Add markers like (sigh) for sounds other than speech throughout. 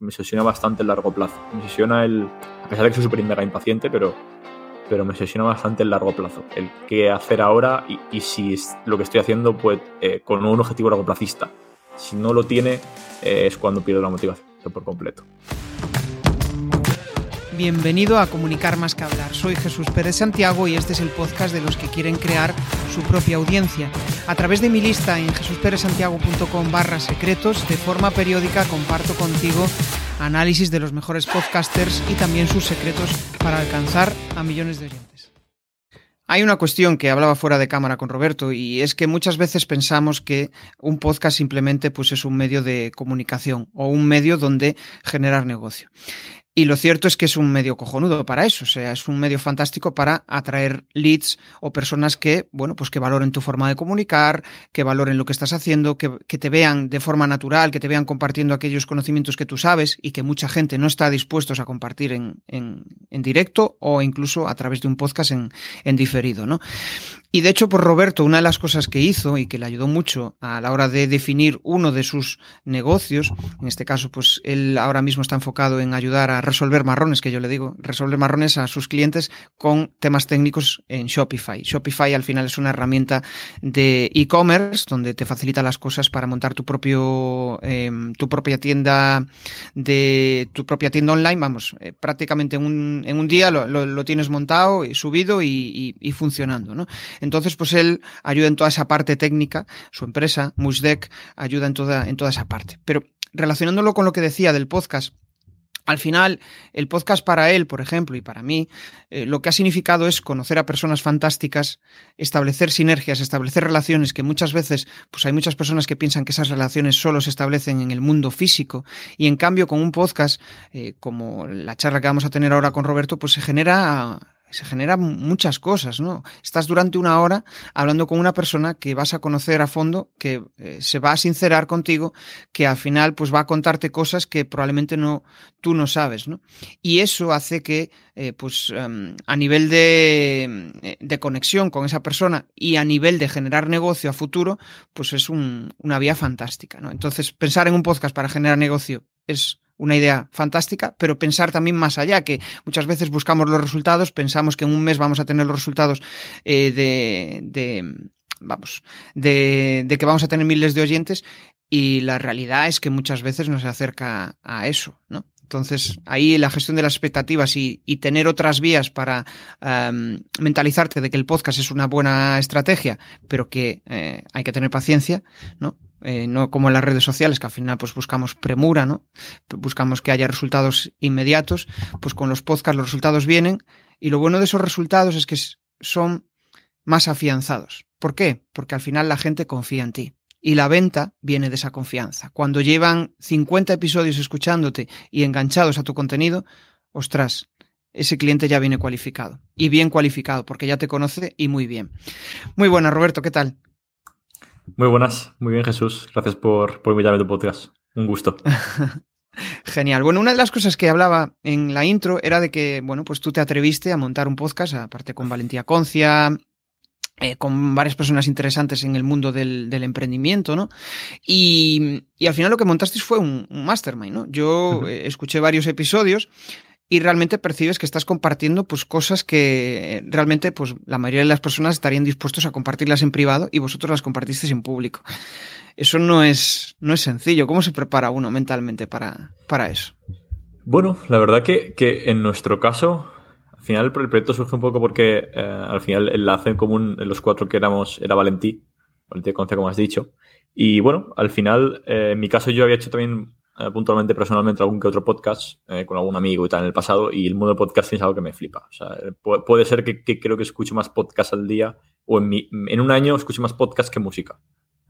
me obsesiona bastante el largo plazo. Me obsesiona el, a pesar de que soy súper mega impaciente, pero, pero me obsesiona bastante el largo plazo. El qué hacer ahora y, si lo que estoy haciendo pues, eh, con un objetivo largo plazista. Si no lo tiene, eh, es cuando pierdo la motivación por completo. Bienvenido a Comunicar más que hablar. Soy Jesús Pérez Santiago y este es el podcast de los que quieren crear su propia audiencia. A través de mi lista en jesusperezsantiago.com barra secretos, de forma periódica comparto contigo análisis de los mejores podcasters y también sus secretos para alcanzar a millones de oyentes. Hay una cuestión que hablaba fuera de cámara con Roberto y es que muchas veces pensamos que un podcast simplemente pues, es un medio de comunicación o un medio donde generar negocio. Y lo cierto es que es un medio cojonudo para eso, o sea, es un medio fantástico para atraer leads o personas que, bueno, pues que valoren tu forma de comunicar, que valoren lo que estás haciendo, que, te vean de forma natural, que te vean compartiendo aquellos conocimientos que tú sabes y que mucha gente no está dispuestos a compartir en, en, en directo o incluso a través de un podcast en, en diferido, ¿no? Y de hecho, por Roberto, una de las cosas que hizo y que le ayudó mucho a la hora de definir uno de sus negocios, en este caso, pues él ahora mismo está enfocado en ayudar a resolver marrones, que yo le digo, resolver marrones a sus clientes con temas técnicos en Shopify. Shopify al final es una herramienta de e-commerce donde te facilita las cosas para montar tu propio, em, tu propia tienda de tu propia tienda online. Vamos, eh, prácticamente en un, en un día lo, tienes montado y subido y, y funcionando, ¿no? Entonces, pues él ayuda en toda esa parte técnica, su empresa, Musdeck, ayuda en toda, en toda esa parte. Pero relacionándolo con lo que decía del podcast, al final, el podcast para él, por ejemplo, y para mí, eh, lo que ha significado es conocer a personas fantásticas, establecer sinergias, establecer relaciones que muchas veces, pues hay muchas personas que piensan que esas relaciones solo se establecen en el mundo físico y en cambio con un podcast, eh, como la charla que vamos a tener ahora con Roberto, pues se genera se generan muchas cosas, ¿no? Estás durante una hora hablando con una persona que vas a conocer a fondo, que eh, se va a sincerar contigo, que al final pues va a contarte cosas que probablemente no tú no sabes, ¿no? Y eso hace que eh, pues em, a nivel de, de, conexión con esa persona y a nivel de generar negocio a futuro, pues es una vía fantástica, ¿no? Entonces pensar en un podcast para generar negocio es una idea fantástica, pero pensar también más allá, que muchas veces buscamos los resultados, pensamos que en un mes vamos a tener los resultados eh, de, vamos, de, que vamos a tener miles de oyentes y la realidad es que muchas veces no se acerca a eso, ¿no? Entonces, ahí la gestión de las expectativas y, tener otras vías para mentalizarte de que el podcast es una buena estrategia, pero que eh, hay que tener paciencia, ¿no? Eh, no como en las redes sociales, que al final pues buscamos premura, ¿no? Buscamos que haya resultados inmediatos, pues con los podcasts los resultados vienen y lo bueno de esos resultados es que son más afianzados. ¿Por qué? Porque al final la gente confía en ti. Y la venta viene de esa confianza. Cuando llevan 50 episodios escuchándote y enganchados a tu contenido, ostras, ese cliente ya viene cualificado. Y bien cualificado, porque ya te conoce y muy bien. Muy buenas, Roberto, ¿qué tal? Muy buenas, muy bien, Jesús. Gracias por, por invitarme a tu podcast. Un gusto. (laughs) Genial. Bueno, una de las cosas que hablaba en la intro era de que, bueno, pues tú te atreviste a montar un podcast, aparte con Valentía Concia, eh, con varias personas interesantes en el mundo del, emprendimiento, ¿no? Y, al final lo que montasteis fue un, mastermind, ¿no? Yo eh, escuché varios episodios y realmente percibes que estás compartiendo pues cosas que realmente pues la mayoría de las personas estarían dispuestos a compartirlas en privado y vosotros las compartisteis en público. Eso no es, no es sencillo. ¿Cómo se prepara uno mentalmente para, para eso? Bueno, la verdad que, que en nuestro caso al final el proyecto surge un poco porque eh, al final el enlace en común en los cuatro que éramos era Valentí, Valentí Conce, como has dicho. Y bueno, al final, eh, en mi caso yo había hecho también eh, puntualmente, personalmente, algún que otro podcast con algún amigo y tal en el pasado y el mundo del podcasting es algo que me flipa. Puede, ser que, creo que escucho más podcast al día o en, mi, en un año escucho más podcast que música.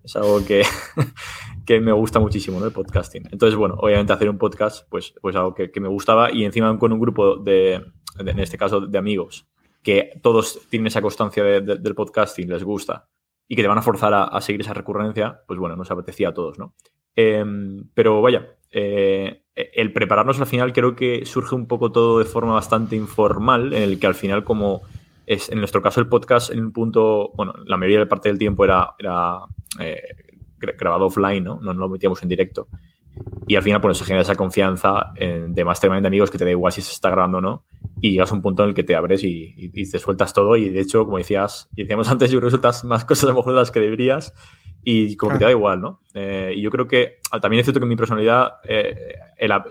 Es algo (laughs) que, me gusta muchísimo, ¿no? El podcasting. Entonces, bueno, obviamente hacer un podcast, pues, pues algo que, que me gustaba y encima con un grupo de, en este caso de amigos, que todos tienen esa constancia del podcasting, les gusta, y que te van a forzar a, seguir esa recurrencia, pues bueno, nos apetecía a todos, ¿no? Em, pero vaya, eh, el prepararnos al final creo que surge un poco todo de forma bastante informal, en el que al final como es en nuestro caso el podcast en un punto, bueno, la mayoría de parte del tiempo era, eh, grabado offline, ¿no? No, lo metíamos en directo. y al final, pues se genera esa confianza de mastermind de amigos que te da igual si se está grabando o no. Y llegas a un punto en el que te abres y, te sueltas todo. Y de hecho, como decías, y decíamos (laughs) antes, yo creo sueltas más cosas a lo mejor de las que deberías y como que te da igual, ¿no? Eh, y yo creo que ah, también es cierto que mi personalidad, eh,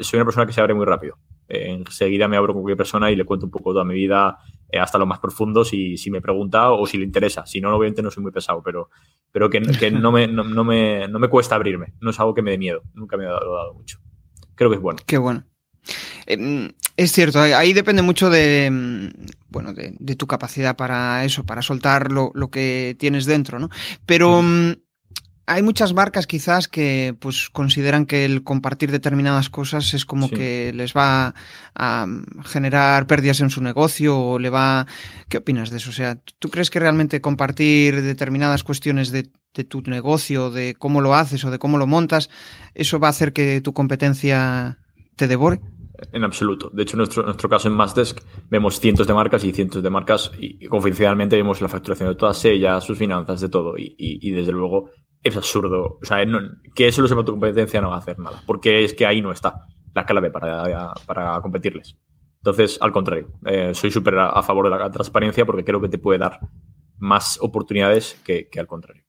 soy una persona que se abre muy rápido. enseguida me abro con cualquier persona y le cuento un poco toda mi vida, eh, hasta lo más profundo si, si, me pregunta o si le interesa. Si no, obviamente no soy muy pesado, pero, pero que, que (laughs) no, me, no, me, no, me, cuesta abrirme. No es algo que me dé miedo. Nunca me ha dado, mucho. Creo que es bueno. Qué bueno. Em, es cierto, ahí depende mucho de, em, bueno, de, de, tu capacidad para eso, para soltar lo, lo que tienes dentro, ¿no? Pero mm hay muchas marcas quizás que pues consideran que el compartir determinadas cosas es como que les va a generar pérdidas en su negocio o le va... ¿Qué opinas de eso? O sea, ¿tú crees que realmente compartir determinadas cuestiones de, tu negocio, de cómo lo haces o de cómo lo montas, eso va a hacer que tu competencia te devore? En absoluto. De hecho, en nuestro, nuestro caso en Massdesk vemos cientos de marcas y cientos de marcas y, confidencialmente vemos la facturación de todas ellas, sus finanzas, de todo. Y, y desde luego es absurdo. O sea, que eso lo sepa tu competencia no va a hacer nada, porque es que ahí no está la clave para, para competirles. Entonces, al contrario, eh, soy súper a, favor de la transparencia porque creo que te puede dar más oportunidades que, al contrario.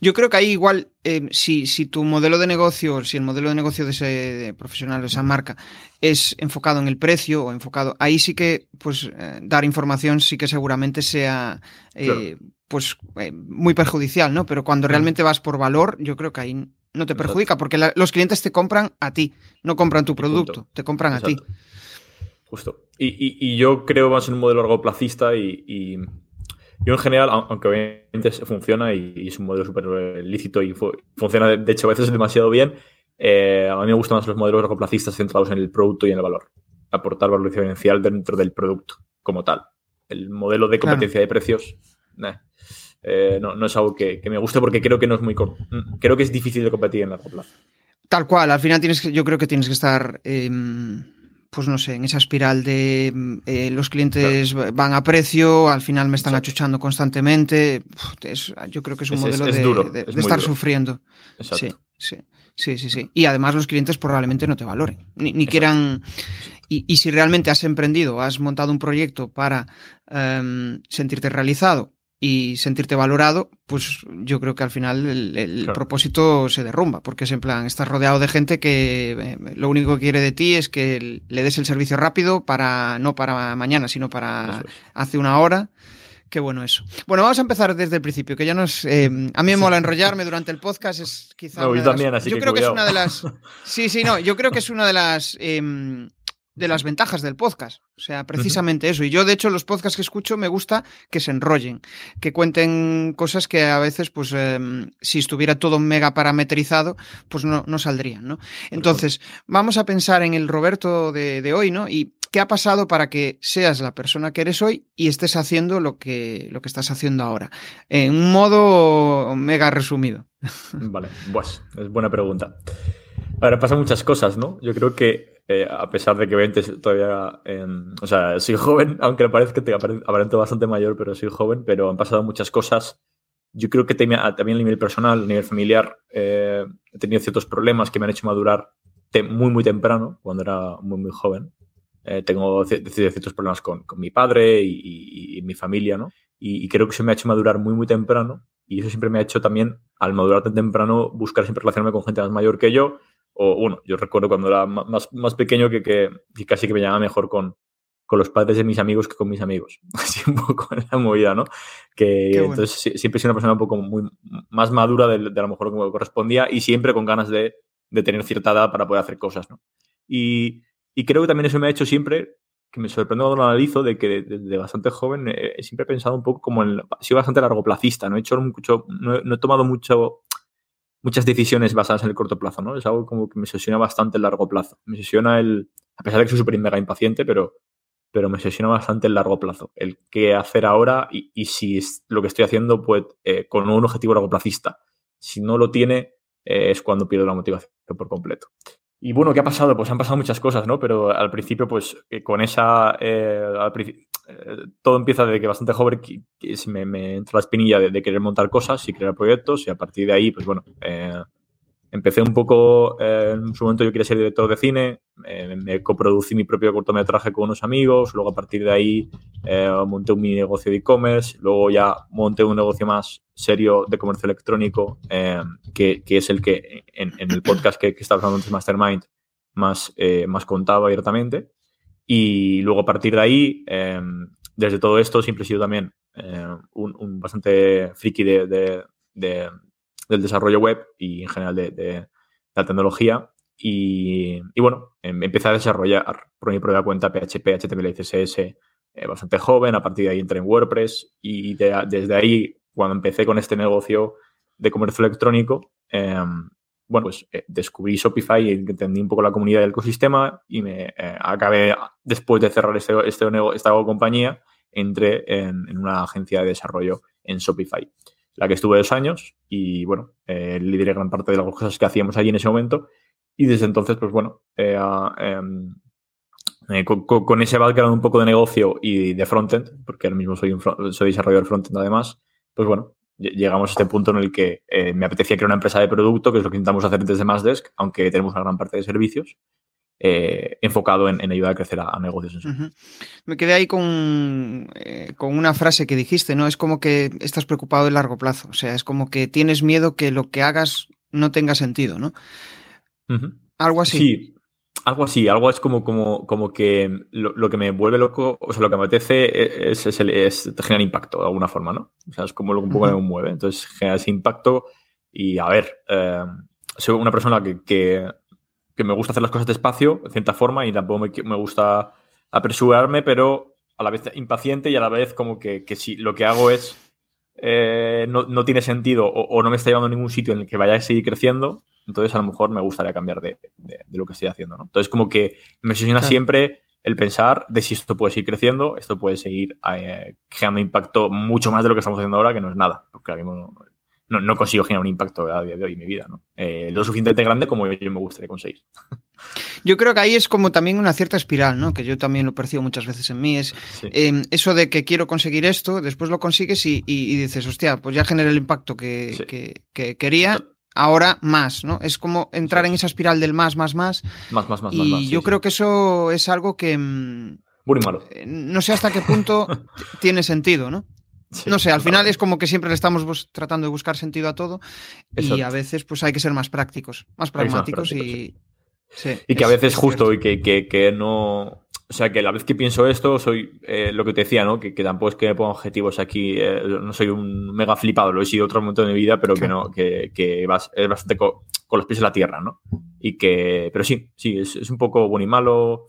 Yo creo que ahí igual, eh, si, si, tu modelo de negocio, si el modelo de negocio de ese profesional, de esa marca, es enfocado en el precio o enfocado, ahí sí que, pues, eh, dar información sí que seguramente sea pues eh, muy perjudicial, ¿no? Pero cuando realmente vas por valor, yo creo que ahí no te perjudica, porque los clientes te compran a ti, no compran tu producto, te compran a ti. Justo. Y, yo creo más en un modelo largo placista y, yo en general, aunque obviamente funciona y, es un modelo súper lícito y funciona de, hecho a veces demasiado bien, eh, a mí me gustan más los modelos largoplacistas centrados en el producto y en el valor. Aportar valor diferencial dentro del producto como tal. El modelo de competencia de precios, eh, no, no, es algo que, me guste porque creo que no es muy creo que es difícil de competir en largo plazo. Tal cual, al final tienes que, yo creo que tienes que estar, em, pues no sé, en esa espiral de eh, los clientes van a precio, al final me están achuchando constantemente. yo creo que es un modelo de, estar sufriendo. Sí, sí. Sí, sí, sí. Y además los clientes probablemente no te valoren, ni, quieran... Y, si realmente has emprendido, has montado un proyecto para em, sentirte realizado y sentirte valorado, pues yo creo que al final el, propósito se derrumba, porque es en plan, estás rodeado de gente que eh, lo único que quiere de ti es que le des el servicio rápido para, no para mañana, sino para hace una hora. Qué bueno eso. Bueno, vamos a empezar desde el principio, que ya nos. Eh, a mí me mola enrollarme durante el podcast, es quizá. yo también, así yo creo que es una de las. Sí, sí, no, yo creo que es una de las. Em, de las ventajas del podcast. O sea, precisamente eso. Y yo, de hecho, los podcasts que escucho me gusta que se enrollen, que cuenten cosas que a veces, pues, em, si estuviera todo mega parametrizado, pues no, no saldrían, ¿no? Entonces, vamos a pensar en el Roberto de, de, hoy, ¿no? Y qué ha pasado para que seas la persona que eres hoy y estés haciendo lo que, lo que estás haciendo ahora. En un modo mega resumido. Vale, pues es buena pregunta. Ahora pasan muchas cosas, ¿no? Yo creo que eh, a pesar de que 20 todavía, o sea, soy joven, (laughs) aunque me parezca que te aparento bastante mayor, pero soy joven, pero han pasado muchas cosas. Yo creo que también a nivel personal, a nivel familiar, eh, he tenido ciertos problemas que me han hecho madurar muy, muy temprano, cuando era muy, muy joven. Eh, tengo ciertos problemas con, con mi padre y, mi familia, ¿no? Y, y, creo que se me ha hecho madurar muy, muy temprano. Y eso siempre me ha hecho también, al madurar tan temprano, buscar siempre relacionarme con gente más mayor que yo o bueno, yo recuerdo cuando era más, más pequeño que, que, casi que me llamaba mejor con, con los padres de mis amigos que con mis amigos. (laughs) Así un poco en la movida, ¿no? Que entonces siempre he sido una persona un poco muy, más madura de, de a lo mejor como correspondía y siempre con ganas de, de, tener cierta edad para poder hacer cosas, ¿no? Y, y, creo que también eso me ha hecho siempre, que me sorprende cuando lo analizo, de que desde bastante joven eh, siempre he pensado un poco como en... He sido bastante largoplacista, ¿no? He hecho mucho... no, no he tomado mucho muchas decisiones basadas en el corto plazo, ¿no? Es algo como que me obsesiona bastante el largo plazo. Me obsesiona el, a pesar de que soy súper mega impaciente, pero, pero me obsesiona bastante el largo plazo. El qué hacer ahora y, y si es lo que estoy haciendo pues, eh, con un objetivo largo placista. Si no lo tiene, eh, es cuando pierdo la motivación por completo. Y bueno, ¿qué ha pasado? Pues han pasado muchas cosas, ¿no? Pero al principio, pues eh, con esa... todo empieza desde que bastante joven me, me, entra la espinilla de, querer montar cosas y crear proyectos y a partir de ahí, pues bueno, empecé un poco, eh, en su momento yo quería ser director de cine, eh, me coproducí mi propio cortometraje con unos amigos, luego a partir de ahí eh, monté mini negocio de e-commerce, luego ya monté un negocio más serio de comercio electrónico, que, es el que en, el podcast que, que estaba hablando antes, Mastermind, más, más contaba abiertamente. Y luego a partir de ahí, desde todo esto, siempre he sido también un, bastante friki de, del desarrollo web y en general de, la tecnología. Y, bueno, em, empecé a desarrollar por mi propia cuenta PHP, HTML y CSS eh, bastante joven. A partir de ahí entré en WordPress y desde ahí, cuando empecé con este negocio de comercio electrónico, em, bueno, pues eh, descubrí Shopify y entendí un poco la comunidad del ecosistema y me eh, acabé, después de cerrar este, este, esta compañía, entré en, una agencia de desarrollo en Shopify la que estuve dos años y bueno, eh, lideré gran parte de las cosas que hacíamos allí en ese momento y desde entonces, pues bueno, eh, em, eh, con, ese background un poco de negocio y de frontend, porque ahora mismo soy, un soy desarrollador frontend además, pues bueno, llegamos a este punto en el que me apetecía crear una empresa de producto, que es lo que intentamos hacer desde Desk, aunque tenemos una gran parte de servicios. Eh, enfocado en, ayudar a crecer a, negocios. Me quedé ahí con, eh, con, una frase que dijiste, ¿no? Es como que estás preocupado de largo plazo, o sea, es como que tienes miedo que lo que hagas no tenga sentido, ¿no? Algo así. Sí, algo así, algo es como, como, como que lo, que me vuelve loco, o sea, lo que me apetece es, es, generar impacto de alguna forma, ¿no? O sea, es como lo que un poco me mueve. Entonces, generar ese impacto y, a ver, eh, soy una persona que que me gusta hacer las cosas despacio, de cierta forma, y tampoco me, gusta apresurarme, pero a la vez impaciente y a la vez como que, si lo que hago es eh, no, tiene sentido o, no me está llevando a ningún sitio en el que vaya a seguir creciendo, entonces a lo mejor me gustaría cambiar de, lo que estoy haciendo. ¿no? Entonces como que me obsesiona siempre el pensar de si esto puede seguir creciendo, esto puede seguir eh, generando impacto mucho más de lo que estamos haciendo ahora, que no es nada, porque ahora mismo no, no, consigo generar un impacto a día de hoy en mi vida, ¿no? Eh, lo suficientemente grande como yo, me gustaría conseguir. Yo creo que ahí es como también una cierta espiral, ¿no? Que yo también lo percibo muchas veces en mí. Es em, eso de que quiero conseguir esto, después lo consigues y, dices, hostia, pues ya generé el impacto que, quería, ahora más, ¿no? Es como entrar en esa espiral del más, más, más. Más, más, más, y más. más yo creo que eso es algo que. Mm, Muy malo. Eh, no sé hasta qué punto (laughs) tiene sentido, ¿no? no sé, al final es como que siempre le estamos tratando de buscar sentido a todo y a veces pues hay que ser más prácticos, más pragmáticos y... y que a veces justo y que, que, no... O sea, que a la vez que pienso esto, soy eh, lo que te decía, ¿no? Que, tampoco es que me ponga objetivos aquí, eh, no soy un mega flipado, lo he sido otro momento de mi vida, pero que no, que, que es bastante con los pies en la tierra, ¿no? Y que, pero sí, sí, es, es un poco bueno y malo,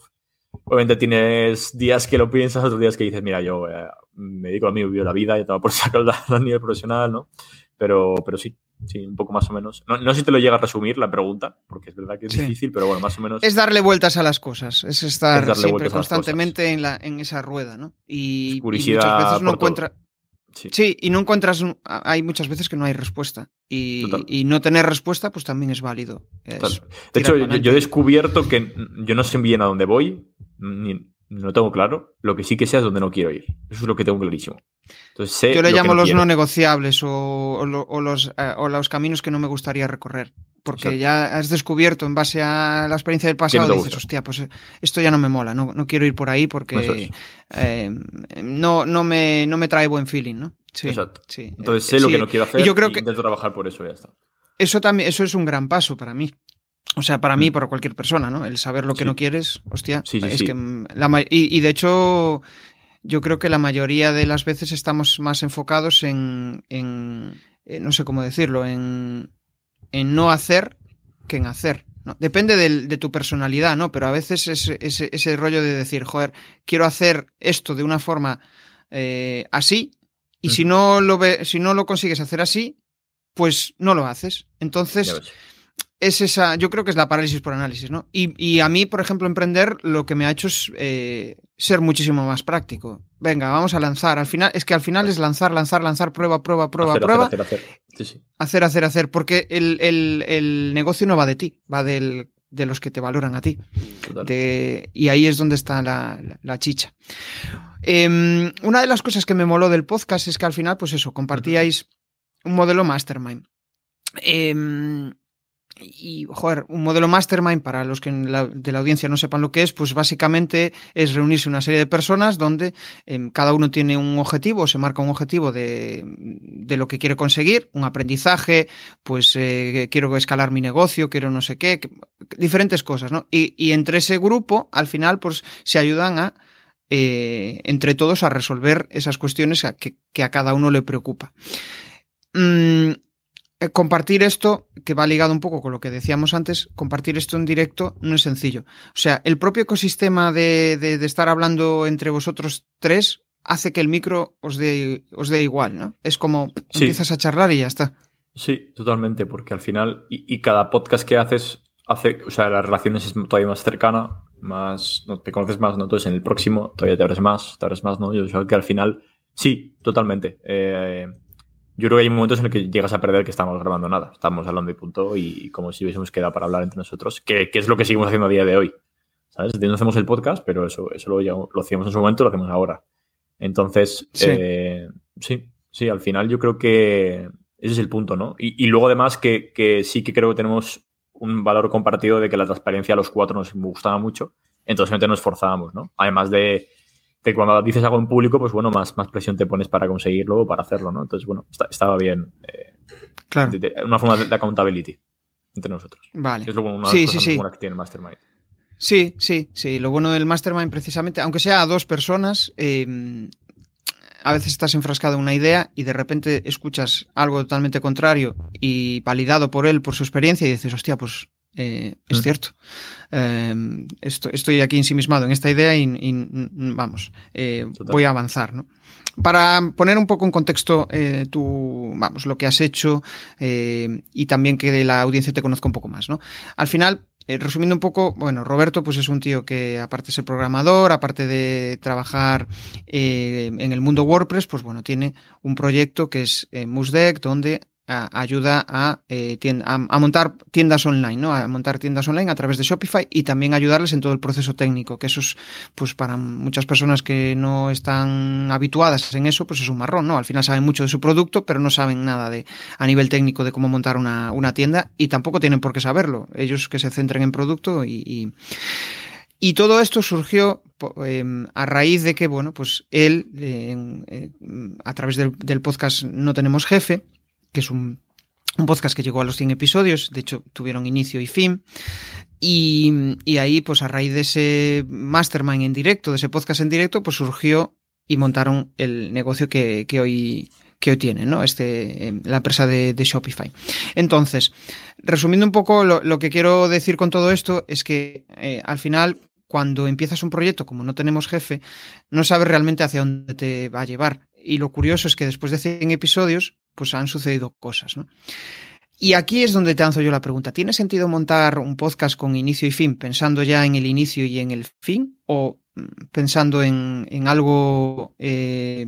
Obviamente tienes días que lo piensas, otros días que dices, mira, yo eh, me dedico a mí, vivo la vida y todo por (laughs) sacar a nivel profesional, ¿no? Pero, pero sí, sí, un poco más o menos. No, sé si te lo llega a resumir la pregunta, porque es verdad que es difícil, pero bueno, más o menos. Es darle vueltas a las cosas, es estar siempre constantemente en, la, en esa rueda, ¿no? Y, muchas veces no encuentras. Sí. y no encuentras. Hay muchas veces que no hay respuesta. Y, y no tener respuesta, pues también es válido. de hecho, yo, he descubierto que yo no sé bien a dónde voy, ni, no tengo claro. Lo que sí que sé es dónde no quiero ir. Eso es lo que tengo clarísimo. Entonces, Yo le llamo los no negociables o, los, eh, o, los, caminos que no me gustaría recorrer. Porque ya has descubierto en base a la experiencia del pasado, dices, hostia, pues eh, esto ya no me mola, no, no quiero ir por ahí porque eh, no, no, me, no me trae buen feeling, ¿no? Sí, Exacto. Entonces sé lo que no quiero hacer y, yo creo que intento trabajar por eso y ya está. Eso, también, eso es un gran paso para mí. O sea, para mí, mm. para cualquier persona, ¿no? El saber lo que no quieres, hostia. Sí, es que la, y, de hecho, yo creo que la mayoría de las veces estamos más enfocados en, en, no sé cómo decirlo, en, en, no hacer que en hacer. ¿no? Depende de tu personalidad, ¿no? Pero a veces ese, ese, rollo de decir, joder, quiero hacer esto de una forma eh, así, y si, no lo ve, si no lo consigues hacer así, pues no lo haces. Entonces es esa, yo creo que es la parálisis por análisis, ¿no? Y, a mí, por ejemplo, emprender lo que me ha hecho es eh, ser muchísimo más práctico. Venga, vamos a lanzar. Al final, es que al final es lanzar, lanzar, lanzar, prueba, prueba, prueba, prueba. Hacer, hacer, hacer. hacer, hacer, hacer. Porque el, negocio no va de ti, va del, de los que te valoran a ti. y ahí es donde está la, chicha. Em, una de las cosas que me moló del podcast es que al final, pues eso, compartíais un modelo mastermind. Eh, y, joder, un modelo mastermind, para los que de la audiencia no sepan lo que es, pues básicamente es reunirse una serie de personas donde em, cada uno tiene un objetivo, se marca un objetivo de, de lo que quiere conseguir, un aprendizaje, pues eh, quiero escalar mi negocio, quiero no sé qué, diferentes cosas, ¿no? Y, y, entre ese grupo, al final, pues se ayudan a, eh, entre todos, a resolver esas cuestiones que, que a cada uno le preocupa. Mm, eh, compartir esto, que va ligado un poco con lo que decíamos antes, compartir esto en directo no es sencillo. O sea, el propio ecosistema de, de, estar hablando entre vosotros tres hace que el micro os dé, os dé igual, ¿no? Es como sí. empiezas a charlar y ya está. Sí, totalmente, porque al final, y, y, cada podcast que haces, hace, o sea, la relación es todavía más cercana, más, no, te conoces más, ¿no? Entonces en el próximo todavía te abres más, te abres más, ¿no? Yo creo que al final, sí, totalmente. Eh, yo creo que hay momentos en los que llegas a perder que estamos grabando nada. Estamos hablando y punto y como si hubiésemos quedado para hablar entre nosotros, que, que es lo que seguimos haciendo a día de hoy. ¿Sabes? No hacemos el podcast, pero eso, eso lo, lo hacíamos en su momento, lo hacemos ahora. Entonces, sí. Eh, sí, sí, al final yo creo que ese es el punto, ¿no? Y, y luego además que, que, sí que creo que tenemos un valor compartido de que la transparencia a los cuatro nos gustaba mucho, entonces nos esforzábamos, ¿no? Además de, que cuando dices algo en público, pues bueno, más, más presión te pones para conseguirlo o para hacerlo, ¿no? Entonces, bueno, está, estaba bien. Eh, claro. De, de, una forma de, de, accountability entre nosotros. Vale. Es lo, una sí, sí, sí. que tiene el Mastermind. Sí, sí, sí. Lo bueno del Mastermind, precisamente, aunque sea a dos personas, eh, a veces estás enfrascado en una idea y de repente escuchas algo totalmente contrario y validado por él, por su experiencia, y dices, hostia, pues eh, es cierto. Eh, estoy, estoy, aquí ensimismado en esta idea y, y vamos, eh, voy a avanzar, ¿no? Para poner un poco en contexto eh, tu, vamos, lo que has hecho y también que la audiencia te conozca un poco más, ¿no? Al final, resumiendo un poco, bueno, Roberto pues es un tío que aparte de ser programador, aparte de trabajar eh, en el mundo WordPress, pues bueno, tiene un proyecto que es eh, Musdeck, donde a, ayuda a, eh, a, montar tiendas online, ¿no? A montar tiendas online a través de Shopify y también ayudarles en todo el proceso técnico, que eso es, pues para muchas personas que no están habituadas en eso, pues es un marrón, ¿no? Al final saben mucho de su producto, pero no saben nada de, a nivel técnico de cómo montar una, una tienda y tampoco tienen por qué saberlo. Ellos que se centren en producto y, y todo esto surgió eh, a raíz de que, bueno, pues él, eh, eh, a través del, podcast No Tenemos Jefe, que es un, un, podcast que llegó a los 100 episodios, de hecho tuvieron inicio y fin. Y, y, ahí, pues a raíz de ese mastermind en directo, de ese podcast en directo, pues surgió y montaron el negocio que, que hoy que hoy tienen, ¿no? Este, eh, la empresa de, de, Shopify. Entonces, resumiendo un poco, lo, lo, que quiero decir con todo esto es que eh, al final, cuando empiezas un proyecto, como no tenemos jefe, no sabes realmente hacia dónde te va a llevar. Y lo curioso es que después de 100 episodios, pues han sucedido cosas, ¿no? Y aquí es donde te lanzo yo la pregunta. ¿Tiene sentido montar un podcast con inicio y fin, pensando ya en el inicio y en el fin? ¿O pensando en, en algo eh,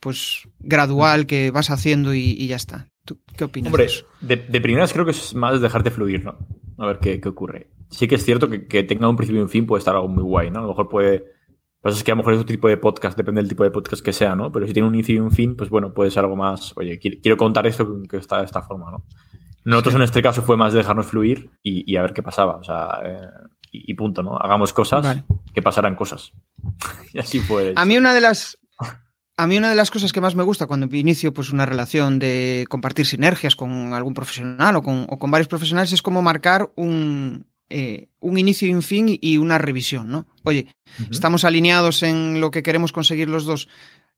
pues gradual que vas haciendo y, y ya está? ¿Tú qué opinas? Hombre, de, de, primeras creo que es más dejarte fluir, ¿no? A ver qué, qué ocurre. Sí que es cierto que, que, tenga un principio y un fin puede estar algo muy guay, ¿no? A lo mejor puede es que a lo mejor es otro tipo de podcast, depende del tipo de podcast que sea, ¿no? Pero si tiene un inicio y un fin, pues bueno, puede ser algo más, oye, quiero contar esto que está de esta forma, ¿no? Nosotros en este caso fue más dejarnos fluir y, y a ver qué pasaba, o sea, eh, y, y, punto, ¿no? Hagamos cosas, vale. que pasaran cosas. (laughs) y así fue. A mí una de las... A mí una de las cosas que más me gusta cuando inicio pues una relación de compartir sinergias con algún profesional o con, o con varios profesionales es como marcar un, eh, un inicio y un fin y una revisión, ¿no? Oye, uh -huh. estamos alineados en lo que queremos conseguir los dos.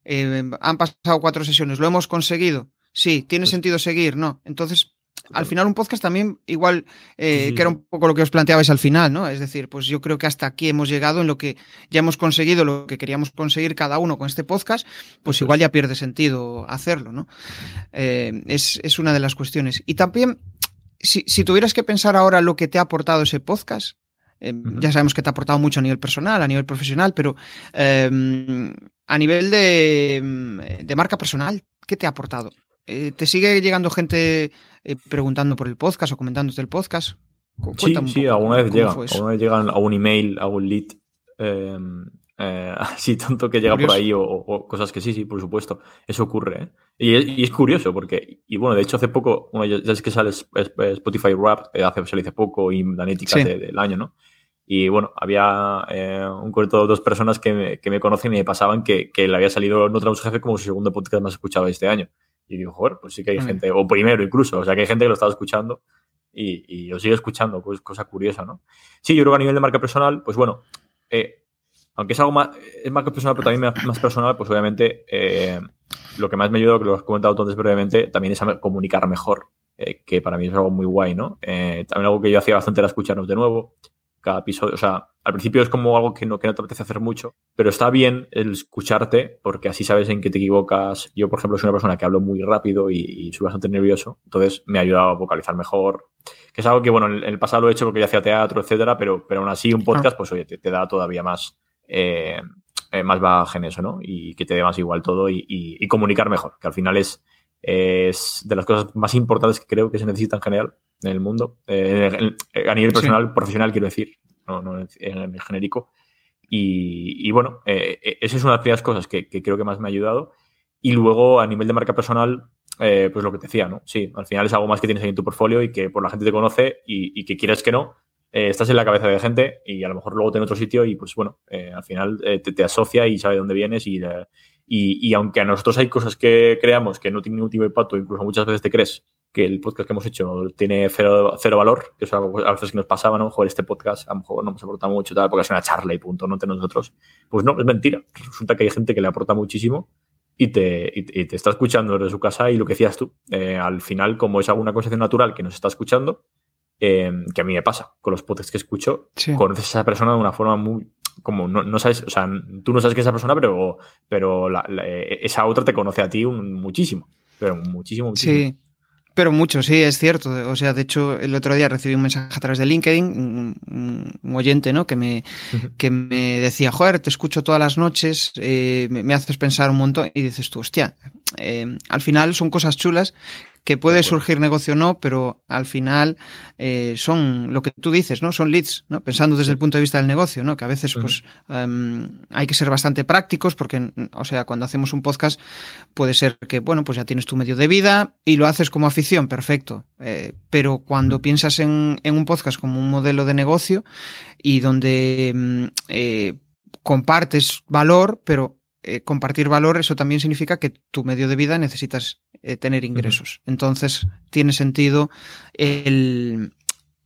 Eh, han pasado cuatro sesiones, ¿lo hemos conseguido? Sí, ¿tiene pues... sentido seguir? No. Entonces, al final un podcast también igual eh, sí. que era un poco lo que os planteabais al final, ¿no? Es decir, pues yo creo que hasta aquí hemos llegado en lo que ya hemos conseguido lo que queríamos conseguir cada uno con este podcast, pues sí. igual ya pierde sentido hacerlo, ¿no? Es, es, una de las cuestiones. Y también si, si, tuvieras que pensar ahora lo que te ha aportado ese podcast, eh, uh -huh. ya sabemos que te ha aportado mucho a nivel personal, a nivel profesional, pero eh, a nivel de, de, marca personal, ¿qué te ha aportado? Eh, ¿Te sigue llegando gente eh, preguntando por el podcast o comentándote el podcast? Cuéntame sí, sí, alguna vez llega. Alguna vez llegan a un email, a un lead. Eh, eh, (laughs) así tanto que llega por ahí o, cosas que sí, sí, por supuesto. Eso ocurre. ¿eh? Y, es, curioso porque, y bueno, de hecho hace poco, bueno, ya, es que sale Spotify Rap, eh, hace, sale hace poco y la ética del año, ¿no? Y bueno, había un corto de dos personas que me, que me conocen y me pasaban que, que le había salido No Tenemos Jefe como su segundo podcast más escuchado este año. Y digo, joder, pues sí que hay gente, o primero incluso, o sea que hay gente que lo estaba escuchando y, y yo sigo escuchando, pues cosa curiosa, ¿no? Sí, yo creo que a nivel de marca personal, pues bueno, eh, aunque es algo más, es más personal, pero también más personal, pues obviamente eh, lo que más me ayuda, que lo has comentado antes brevemente, también es a comunicar mejor, eh, que para mí es algo muy guay, ¿no? Eh, también algo que yo hacía bastante era escucharnos de nuevo, cada episodio, o sea, al principio es como algo que no, que no te apetece hacer mucho, pero está bien el escucharte porque así sabes en qué te equivocas. Yo, por ejemplo, soy una persona que hablo muy rápido y, soy bastante nervioso, entonces me ha ayudado a vocalizar mejor, que es algo que, bueno, en el, pasado lo he hecho porque yo hacía teatro, etcétera, pero, pero aún así un podcast, pues oye, te da todavía más, eh, eh, más baja en eso, ¿no? Y que te dé más igual todo y, comunicar mejor, que al final es, es, de las cosas más importantes que creo que se necesitan en general en el mundo, eh, a nivel personal, profesional, quiero decir, no, no en, el genérico. Y, bueno, esa es una de las primeras cosas que, creo que más me ha ayudado. Y luego, a nivel de marca personal, pues lo que te decía, ¿no? Sí, al final es algo más que tienes ahí en tu portfolio y que por la gente te conoce y, y que quieres que no, eh, estás en la cabeza de gente y a lo mejor luego te en otro sitio y pues bueno, eh, al final eh, te, asocia y sabe dónde vienes y, y, aunque a nosotros hay cosas que creamos que no tienen ningún tipo de impacto, incluso muchas veces te crees que el podcast que hemos hecho tiene cero, cero valor, que es algo a veces que nos pasaba, ¿no? Joder, este podcast a lo mejor no nos aporta mucho, tal, porque es una charla y punto, no entre nosotros. Pues no, es mentira. Resulta que hay gente que le aporta muchísimo y te, y, te está escuchando desde su casa y lo que decías tú, al final, como es alguna conversación natural que nos está escuchando, Em, que a mí me pasa con los podcasts que escucho, conoces a esa persona de una forma muy, como no, sabes, o sea, tú no sabes que es esa persona, pero, pero e, esa otra te conoce a ti muchísimo, pero muchísimo, muchísimo. Sí. Pero mucho, sí, es cierto. O sea, de hecho, el otro día recibí un mensaje a través de LinkedIn, un, oyente, ¿no? Que me, que me decía, joder, te escucho todas las noches, eh, me, haces pensar un montón. Y dices tú, hostia, eh, al final son cosas chulas que puede surgir negocio o no, pero al final eh, son lo que tú dices, ¿no? Son leads, ¿no? Pensando desde el punto de vista del negocio, ¿no? Que a veces, pues, em, hay que ser bastante prácticos porque, o sea, cuando hacemos un podcast puede ser que, bueno, pues ya tienes tu medio de vida y lo haces como afición, perfecto. Eh, pero cuando piensas en, un podcast como un modelo de negocio y donde em, eh, compartes valor, pero compartir valor, eso también significa que tu medio de vida necesitas eh, tener ingresos. Entonces, tiene sentido el,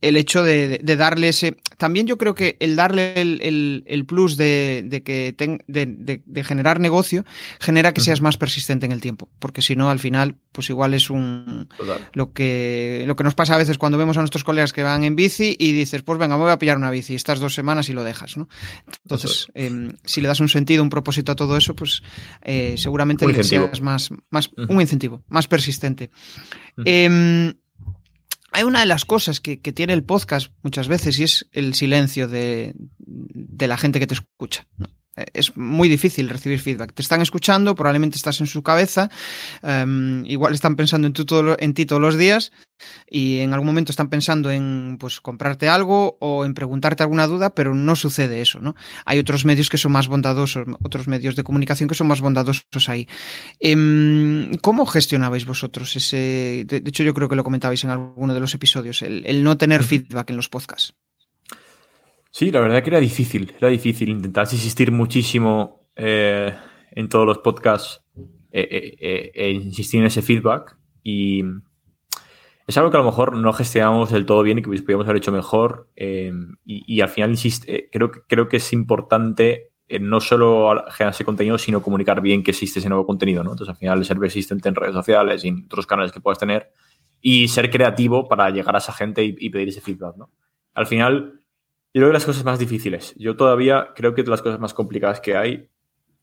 el hecho de, darle ese. También yo creo que el darle el, plus de, que de, generar negocio genera que seas más persistente en el tiempo. Porque si no, al final, pues igual es un. Lo que, lo que nos pasa a veces cuando vemos a nuestros colegas que van en bici y dices, pues venga, me voy a pillar una bici, estas dos semanas y lo dejas, ¿no? Entonces, em, si le das un sentido, un propósito a todo eso, pues eh, seguramente le seas más, más un incentivo, más persistente hay una de las cosas que, tiene el podcast muchas veces y es el silencio de, la gente que te escucha es muy difícil recibir feedback. Te están escuchando, probablemente estás en su cabeza, em, igual están pensando en, todo, en ti todos los días y en algún momento están pensando en pues, comprarte algo o en preguntarte alguna duda, pero no sucede eso. ¿no? Hay otros medios que son más bondadosos, otros medios de comunicación que son más bondadosos ahí. Em, ¿Cómo gestionabais vosotros ese... De, hecho, yo creo que lo comentabais en alguno de los episodios, el no tener feedback en los podcasts. Sí, la verdad que era difícil, era difícil. intentar insistir muchísimo eh, en todos los podcasts eh, eh, e insistir en ese feedback. Y es algo que a lo mejor no gestionamos del todo bien y que podríamos haber hecho mejor. Y, al final, insiste, creo, creo que es importante no solo generar ese contenido, sino comunicar bien que existe ese nuevo contenido. ¿no? Entonces, al final, ser persistente en redes sociales y en otros canales que puedas tener y ser creativo para llegar a esa gente y, y pedir ese feedback. ¿no? Al final yo creo que las cosas más difíciles. Yo todavía creo que de las cosas más complicadas que hay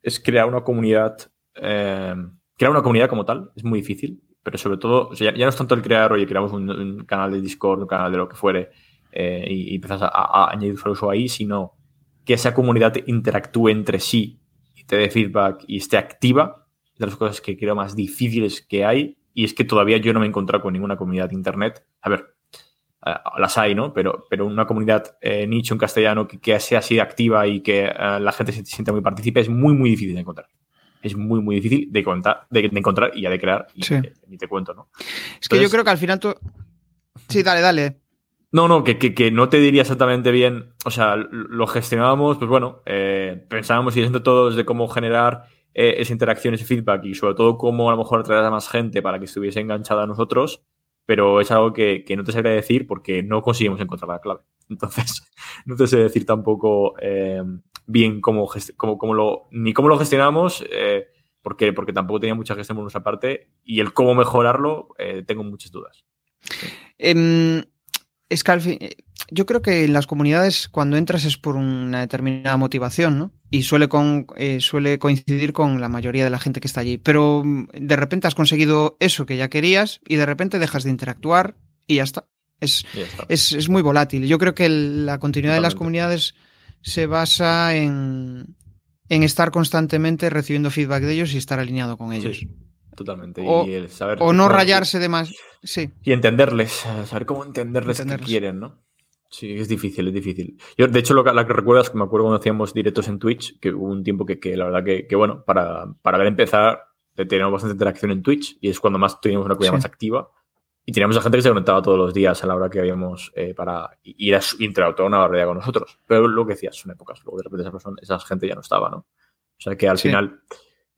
es crear una comunidad. Eh, crear una comunidad como tal es muy difícil, pero sobre todo, ya, no es tanto el crear, oye, creamos un, canal de Discord, un canal de lo que fuere, eh, y, empiezas a, añadir uso ahí, sino que esa comunidad interactúe entre sí y te dé feedback y esté activa. De las cosas que creo más difíciles que hay, y es que todavía yo no me he encontrado con ninguna comunidad de Internet. A ver, las hay, ¿no? Pero, pero una comunidad nicho en castellano que, sea así activa y que la gente se sienta muy partícipe es muy, muy difícil de encontrar es muy, muy difícil de, contar, de, encontrar y ya de crear. Y ni te cuento, ¿no? Es que yo creo que al final tú. Sí, dale, dale. No, no, que, no te diría exactamente bien. O sea, lo gestionábamos, pues bueno, eh, pensábamos y entre todos de cómo generar eh, esa interacción, ese feedback y sobre todo cómo a lo mejor atraer a más gente para que estuviese enganchada a nosotros, pero es algo que, no te sabría decir porque no conseguimos encontrar la clave. (laughs) Entonces, no te sé decir tampoco eh, bien cómo, cómo, lo, ni cómo lo gestionamos, porque, porque tampoco tenía mucha gestión por nuestra parte, y el cómo mejorarlo, tengo muchas dudas. Em, es que al yo creo que en las comunidades cuando entras es por una determinada motivación, ¿no? Y suele, con, eh, suele coincidir con la mayoría de la gente que está allí. Pero mm, de repente has conseguido eso que ya querías y de repente dejas de interactuar y ya está. Es, Es, muy volátil. Yo creo que la continuidad de las comunidades se basa en, en, estar constantemente recibiendo feedback de ellos y estar alineado con ellos. totalmente. O, y saber o no rayarse de más. Sí. Y entenderles, saber cómo entenderles, entenderles. qué quieren, ¿no? Sí, es difícil, es difícil. Yo, de hecho, lo que, la que recuerdas, que me acuerdo cuando hacíamos directos en Twitch, que hubo un tiempo que, que la verdad que, que, bueno, para, para ver empezar, teníamos bastante interacción en Twitch y es cuando más teníamos una comunidad más activa. Y teníamos a gente que se conectaba todos los días a la hora que habíamos eh, para ir a interactuar una barrera con nosotros. Pero lo que decías, son épocas. Luego de repente esa, persona, esa gente ya no estaba, ¿no? O sea que al final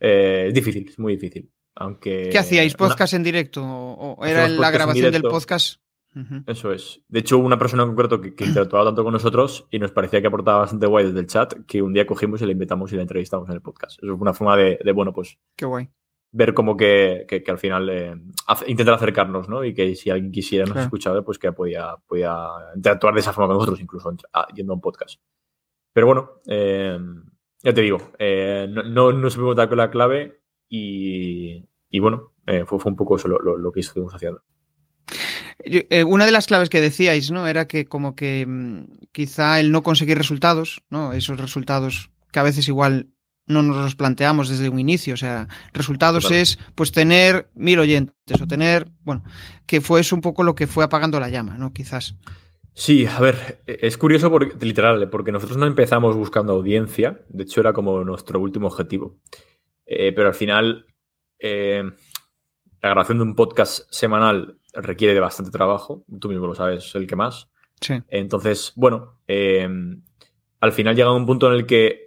eh, es difícil, es muy difícil. Aunque, ¿Qué hacíais? ¿Podcast en directo? ¿O era la grabación del podcast? Eso es. De hecho, una persona en concreto que, (clears throat) interactuaba tanto con nosotros y nos parecía que aportaba bastante guay desde el chat, que un día cogimos y le invitamos y la entrevistamos en el podcast. Eso fue una forma de, bueno, pues. Qué guay. Ver como que, que, al final eh, intentar acercarnos, ¿no? Y que si alguien quisiera nos escuchar, pues que podía, podía interactuar de esa forma con nosotros, incluso yendo a un podcast. Pero bueno, eh, ya te digo, eh, no, no, no supimos dar con la clave y, y bueno, fue, fue, un poco eso lo, lo, lo que estuvimos haciendo. Eh, una de las claves que decíais, ¿no? Era que como que mm, quizá el no conseguir resultados, ¿no? Esos resultados que a veces igual no nos los planteamos desde un inicio. O sea, resultados es pues tener mil oyentes o tener, bueno, que fue eso un poco lo que fue apagando la llama, ¿no? Quizás. Sí, a ver, e-, es curioso porque, literal, porque nosotros no empezamos buscando audiencia, de hecho era como nuestro último objetivo, eh, pero al final eh, la grabación de un podcast semanal requiere de bastante trabajo, tú mismo lo sabes, el que más. Sí. Entonces, bueno, eh, al final llega un punto en el que,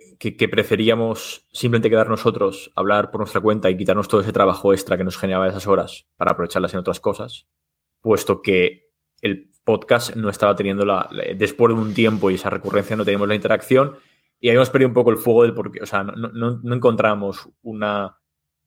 preferíamos simplemente quedar nosotros, hablar por nuestra cuenta y quitarnos todo ese trabajo extra que nos generaba esas horas para aprovecharlas en otras cosas, puesto que el podcast no estaba teniendo la, después de un tiempo y esa recurrencia no teníamos la interacción y habíamos perdido un poco el fuego del porque, o sea, no, no, no encontramos una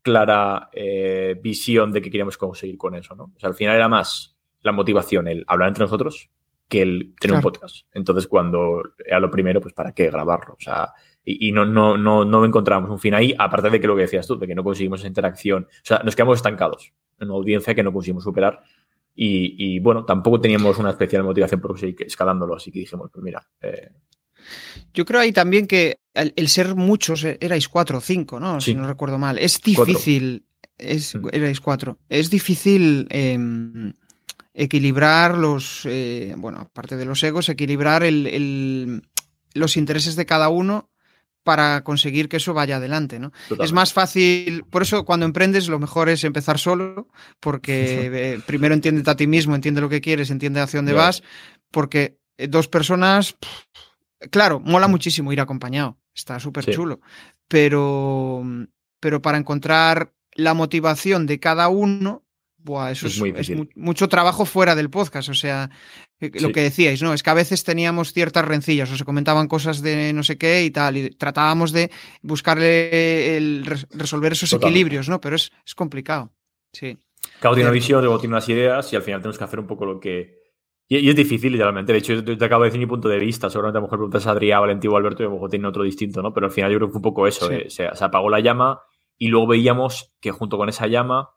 clara eh, visión de qué queríamos conseguir con eso, ¿no? O sea, al final era más la motivación, el hablar entre nosotros, que el tener un podcast. Entonces, cuando era lo primero, pues ¿para qué grabarlo? O sea, y, no, no, no, no encontramos un fin ahí, aparte de que lo que decías tú, de que no conseguimos esa interacción. O sea, nos quedamos estancados en una audiencia que no conseguimos superar. Y, bueno, tampoco teníamos una especial motivación por seguir escalándolo, así que dijimos, pues mira, eh, yo creo ahí también que el, ser muchos, eh, erais cuatro o cinco, ¿no? Si no recuerdo mal. Es difícil. Es, mm. erais cuatro. Es difícil em, equilibrar los. Eh, bueno, aparte de los egos, equilibrar el, los intereses de cada uno para conseguir que eso vaya adelante, ¿no? Es más fácil, por eso cuando emprendes lo mejor es empezar solo, porque (laughs) eh, primero entiende a ti mismo, entiende lo que quieres, entiende hacia dónde vas, porque dos personas, Claro, mola muchísimo ir acompañado, está súper chulo, pero, pero para encontrar la motivación de cada uno, eso es, mucho trabajo fuera del podcast. O sea, eh, lo que decíais, ¿no? Es que a veces teníamos ciertas rencillas o se comentaban cosas de no sé qué y tal, y tratábamos de buscarle el resolver esos equilibrios, ¿no? Pero es, complicado. Sí. Cada tiene una visión, luego tiene unas ideas y al final tenemos que hacer un poco lo que, y, es difícil, literalmente. De hecho, yo te acabo de decir mi punto de vista. Seguramente a lo mejor preguntas a Adrián, Valentín o Alberto y a lo mejor tienen otro distinto, ¿no? Pero al final yo creo que fue un poco eso. Eh, se, apagó la llama y luego veíamos que junto con esa llama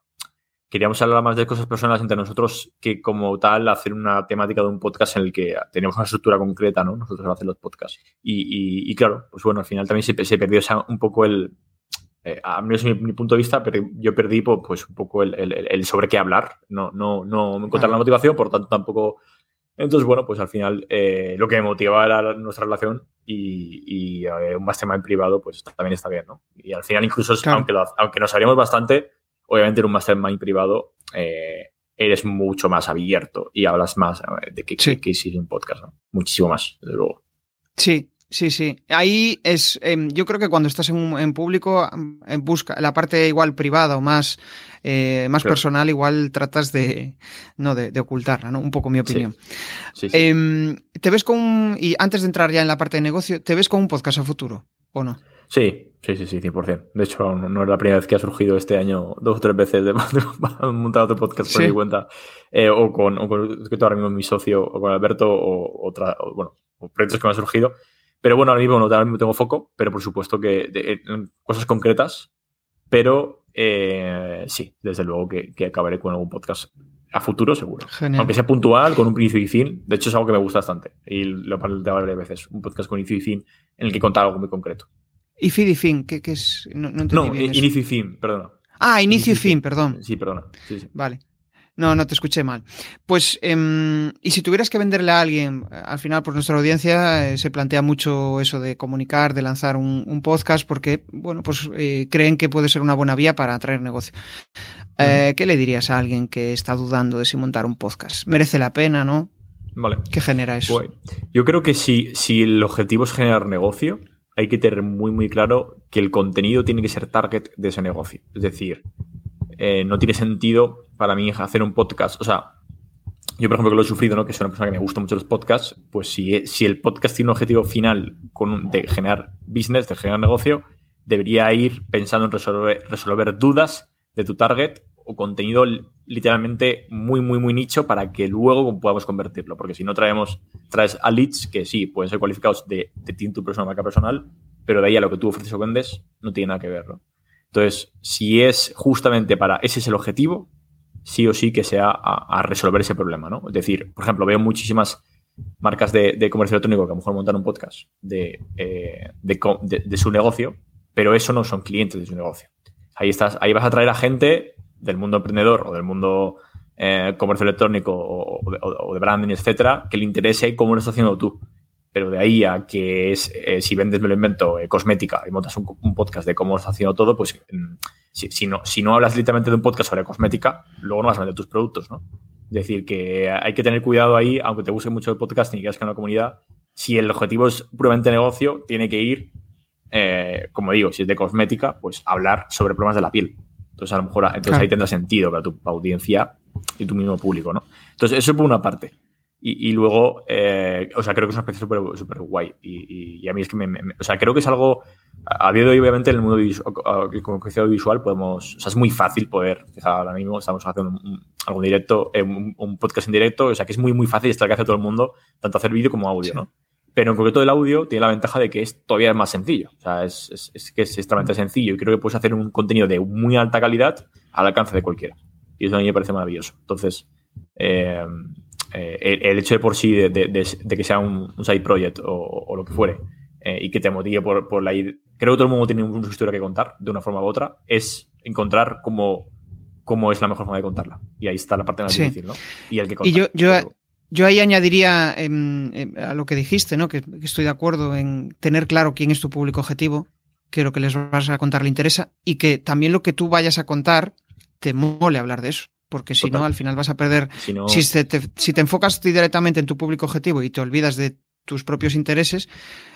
queríamos hablar más de cosas personales entre nosotros que como tal hacer una temática de un podcast en el que teníamos una estructura concreta, ¿no? Nosotros hacer los podcasts. Y, y, claro, pues bueno, al final también se, se perdió un poco el... Eh, a mí desde mi, punto de vista, pero yo perdí pues un poco el, el, sobre qué hablar. No, no, no encontrar la motivación, por tanto tampoco Entonces, bueno, pues al final eh, lo que me motivaba era nuestra relación y, y eh, un mastermind privado, pues también está bien, ¿no? Y al final, incluso, aunque, aunque nos haríamos bastante, obviamente en un mastermind privado eh, eres mucho más abierto y hablas más de que, sí. que, que, un podcast, ¿no? Muchísimo más, desde luego. Sí, Sí, sí. Ahí es, em, yo creo que cuando estás en, público, en busca la parte igual privada o más, eh, más personal, igual tratas de, no, de, ocultarla, ¿no? Un poco mi opinión. Sí. Em, ¿Te ves con, y antes de entrar ya en la parte de negocio, ¿te ves con un podcast a futuro o no? Sí, sí, sí, sí, 100%. De hecho, no, es la primera vez que ha surgido este año dos o tres veces de, (laughs) montar otro podcast por mi cuenta, eh, o con, o con que ahora mismo mi socio, o con Alberto, o, otra, bueno, proyectos que me han surgido pero bueno, ahora mismo no, tengo foco, pero por supuesto que en cosas concretas. Pero eh, sí, desde luego que, acabaré con algún podcast a futuro, seguro. Aunque sea puntual, con un principio y fin. De hecho, es algo que me gusta bastante. Y lo he planteado varias veces. Un podcast con inicio y fin en el que contar algo muy concreto. ¿Y fin y fin? ¿Qué, es? No, no, inicio y fin, perdona. Ah, inicio, y fin, perdón. Sí, perdona. Sí, sí. Vale. No, no te escuché mal. Pues, em, y si tuvieras que venderle a alguien, al final, por nuestra audiencia eh, se plantea mucho eso de comunicar, de lanzar un, podcast, porque, bueno, pues eh, creen que puede ser una buena vía para atraer negocio. Eh, ¿Qué le dirías a alguien que está dudando de si montar un podcast? ¿Merece la pena, no? Vale. ¿Qué genera eso? yo creo que si, si el objetivo es generar negocio, hay que tener muy, muy claro que el contenido tiene que ser target de ese negocio. Es decir, eh, no tiene sentido para mí hacer un podcast. O sea, yo, por ejemplo, que lo he sufrido, ¿no? que soy una persona que me gusta mucho los podcasts, pues si, si el podcast tiene un objetivo final con de generar business, de generar negocio, debería ir pensando en resolver, resolver dudas de tu target o contenido literalmente muy, muy, muy nicho para que luego podamos convertirlo. Porque si no traemos, traes a leads que sí, pueden ser cualificados de, de ti tu persona, marca personal, pero de ahí a lo que tú ofreces o vendes, no tiene nada que ver. ¿no? Entonces, si es justamente para ese es el objetivo, sí o sí que sea a, resolver ese problema, ¿no? Es decir, por ejemplo, veo muchísimas marcas de, comercio electrónico que a lo mejor montan un podcast eh, de, su negocio, pero eso no son clientes de su negocio. Ahí estás, ahí vas a traer a gente del mundo emprendedor o del mundo eh, comercio electrónico o, de branding, etcétera, que le interese cómo lo estás haciendo tú. Pero de ahí a que es, eh, si vendes, me lo invento, eh, cosmética y montas un, podcast de cómo estás haciendo todo, pues mm, si, no, si no hablas literalmente de un podcast sobre cosmética, luego no vas a vender tus productos, ¿no? Es decir, que hay que tener cuidado ahí, aunque te guste mucho el podcast y quieras que en la comunidad, si el objetivo es puramente negocio, tiene que ir, eh, como digo, si es de cosmética, pues hablar sobre problemas de la piel. Entonces, a lo mejor entonces ahí tendrá sentido para tu audiencia y tu mismo público, ¿no? Entonces, eso por una parte. Y, luego, eh, o sea, creo que es una especie súper super guay. Y, a mí es que me, O sea, creo que es algo. A día de hoy, obviamente, en el mundo visual, como visual, podemos. O sea, es muy fácil poder. Ahora mismo estamos haciendo un, algo directo, eh, un, podcast en directo. O sea, que es muy, muy fácil estar que hace todo el mundo, tanto hacer vídeo como audio, ¿no? Pero en concreto, el audio tiene la ventaja de que es todavía más sencillo. O sea, es, es, que es extremadamente sencillo. Y creo que puedes hacer un contenido de muy alta calidad al alcance de cualquiera. Y eso a mí me parece maravilloso. Entonces. Eh, eh, el, hecho de por sí de, que sea un, side project o, lo que fuere eh, y que te motive por, la idea. Creo que todo el mundo tiene una historia que contar de una forma u otra. Es encontrar cómo, cómo es la mejor forma de contarla. Y ahí está la parte más difícil, ¿no? Y el que yo, yo, ahí añadiría em, em, a lo que dijiste, ¿no? Que, estoy de acuerdo en tener claro quién es tu público objetivo, que lo que les vas a contar le interesa y que también lo que tú vayas a contar te mole hablar de eso porque si no, al final vas a perder. Si, te, enfocas directamente en tu público objetivo y te olvidas de tus propios intereses,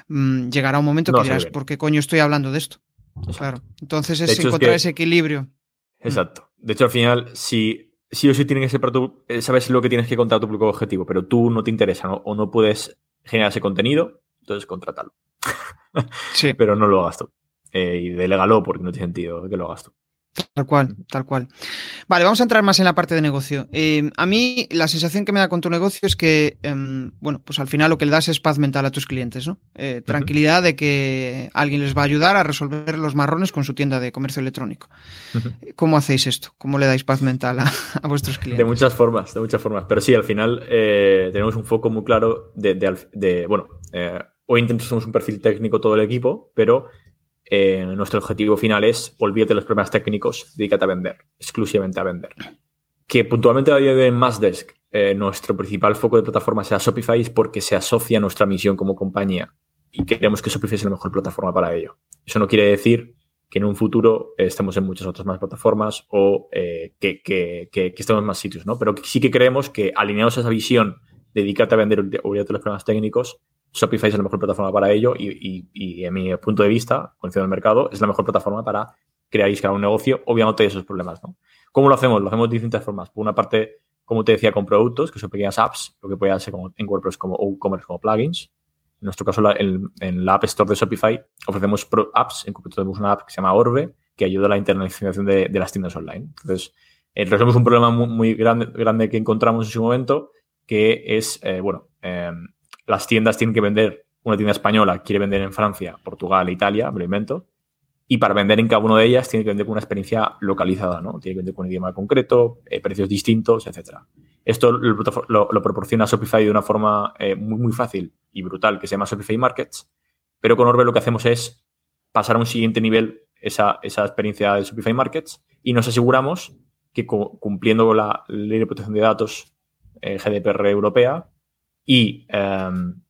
mm, llegará un momento que dirás, ¿por qué coño estoy hablando de esto? Claro. Entonces es encontrar ese equilibrio. Mm. Exacto. De hecho, al final, si sí o sí tiene que tu, eh, sabes lo que tienes que contar a tu público objetivo, pero tú no te interesa o no puedes generar ese contenido, entonces contrátalo. (laughs) sí. pero no lo hagas tú. Eh, y delégalo porque no tiene sentido que lo hagas tú. Tal cual, tal cual. Vale, vamos a entrar más en la parte de negocio. Eh, a mí la sensación que me da con tu negocio es que, em, bueno, pues al final lo que le das es paz mental a tus clientes, ¿no? Eh, tranquilidad de que alguien les va a ayudar a resolver los marrones con su tienda de comercio electrónico. ¿Cómo hacéis esto? ¿Cómo le dais paz mental a, (laughs) vuestros clientes? De muchas formas, de muchas formas. Pero sí, al final eh, tenemos un foco muy claro de, de bueno, hoy intentamos un perfil técnico todo el equipo, pero eh, nuestro objetivo final es olvídate los problemas técnicos, dedícate a vender, exclusivamente a vender. Que puntualmente a día de Desk eh, nuestro principal foco de plataforma sea Shopify es porque se asocia a nuestra misión como compañía y queremos que Shopify sea la mejor plataforma para ello. Eso no quiere decir que en un futuro estemos en muchas otras más plataformas o que, que, que, estemos en más sitios, ¿no? Pero sí que creemos que alineados a esa visión, dedícate a vender olvídate los problemas técnicos, Shopify es la mejor plataforma para ello y, y, en mi punto de vista, conociendo el mercado, es la mejor plataforma para crear y escalar un negocio, obviamente esos problemas, ¿no? ¿Cómo lo hacemos? Lo hacemos de distintas formas. Por una parte, como te decía, con productos, que son pequeñas apps, lo que puede ser como en WordPress como WooCommerce como plugins. En nuestro caso, en, la App Store de Shopify, ofrecemos apps, en concreto tenemos una app que se llama Orbe, que ayuda a la internacionalización de, las tiendas online. Entonces, eh, resolvemos un problema muy, grande, grande, que encontramos en su momento, que es, eh, bueno, em, las tiendas tienen que vender, una tienda española quiere vender en Francia, Portugal, Italia, me lo invento, y para vender en cada una de ellas tiene que vender con una experiencia localizada, ¿no? Tiene que vender con un idioma concreto, eh, precios distintos, etc. Esto lo, proporciona Shopify de una forma eh, muy, muy fácil y brutal que se llama Shopify Markets, pero con Orbe lo que hacemos es pasar a un siguiente nivel esa, esa experiencia de Shopify Markets y nos aseguramos que cumpliendo la ley de protección de datos eh, GDPR europea, y em,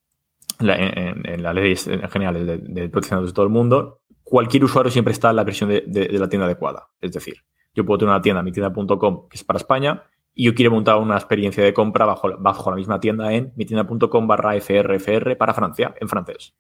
en, las leyes generales de, protección de todo el mundo, cualquier usuario siempre está en la versión de, la tienda adecuada. Es decir, yo puedo tener una tienda, mi tienda.com, que es para España, y yo quiero montar una experiencia de compra bajo, bajo la misma tienda en mi tienda.com barra FRFR para Francia, en francés.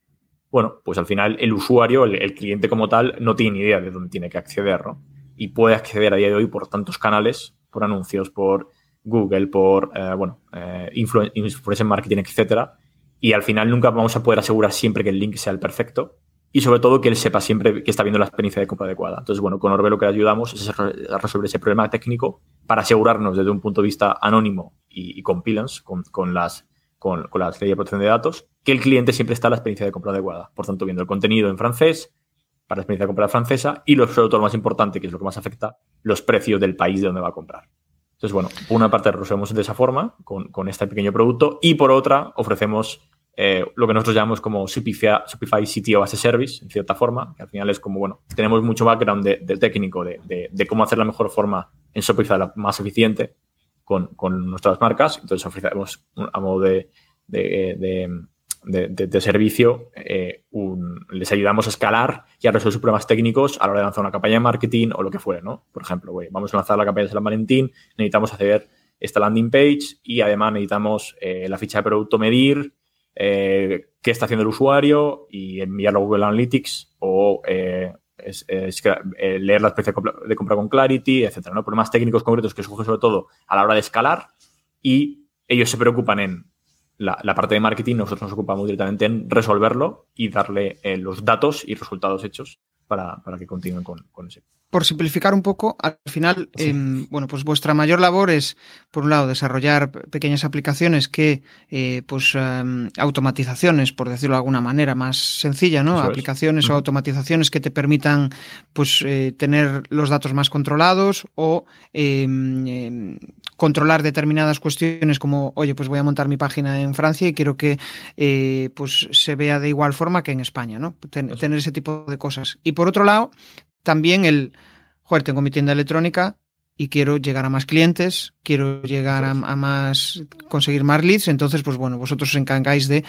Bueno, pues al final el usuario, el, cliente como tal, no tiene ni idea de dónde tiene que acceder, ¿no? Y puede acceder a día de hoy por tantos canales, por anuncios, por Google, por, eh, bueno, eh, influencer marketing, etcétera. Y al final nunca vamos a poder asegurar siempre que el link sea el perfecto y sobre todo que él sepa siempre que está viendo la experiencia de compra adecuada. Entonces, bueno, con Orbe lo que ayudamos es a resolver ese problema técnico para asegurarnos desde un punto de vista anónimo y, y compliance con, con, las con, con las de protección de datos, que el cliente siempre está en la experiencia de compra adecuada. Por tanto, viendo el contenido en francés para la experiencia de compra francesa y, lo, sobre todo, lo más importante, que es lo que más afecta, los precios del país de donde va a comprar. Entonces, bueno, por una parte resolvemos de esa forma, con, este pequeño producto, y por otra ofrecemos eh, lo que nosotros llamamos como Shopify, Shopify CTO as a Service, en cierta forma, que al final es como, bueno, tenemos mucho background de, técnico, de, cómo hacer la mejor forma en Shopify la más eficiente con, nuestras marcas. Entonces ofrecemos a modo de, de, servicio, eh, les ayudamos a escalar y a resolver sus problemas técnicos a la hora de lanzar una campaña de marketing o lo que fuera, ¿no? Por ejemplo, vamos a lanzar la campaña de San Valentín, necesitamos hacer esta landing page y además necesitamos eh, la ficha de producto medir, eh, qué está haciendo el usuario y enviarlo a Google Analytics o leer la experiencia de compra con Clarity, etcétera, ¿no? Problemas técnicos concretos que surgen sobre todo a la hora de escalar y ellos se preocupan en la, parte de marketing, nosotros nos ocupamos directamente en resolverlo y darle eh, los datos y resultados hechos para, que continúen con, con ese por simplificar un poco, al final, em, bueno, pues vuestra mayor labor es, por un lado, desarrollar pequeñas aplicaciones que, eh, pues, em, automatizaciones, por decirlo de alguna manera más sencilla, ¿no? aplicaciones o automatizaciones que te permitan, pues, eh, tener los datos más controlados o em, controlar determinadas cuestiones como, oye, pues voy a montar mi página en Francia y quiero que, eh, pues, se vea de igual forma que en España, ¿no? tener ese tipo de cosas. Y por otro lado, también el, joder, tengo mi tienda electrónica y quiero llegar a más clientes, quiero llegar a, más, conseguir más leads, entonces, pues bueno, vosotros os encargáis de,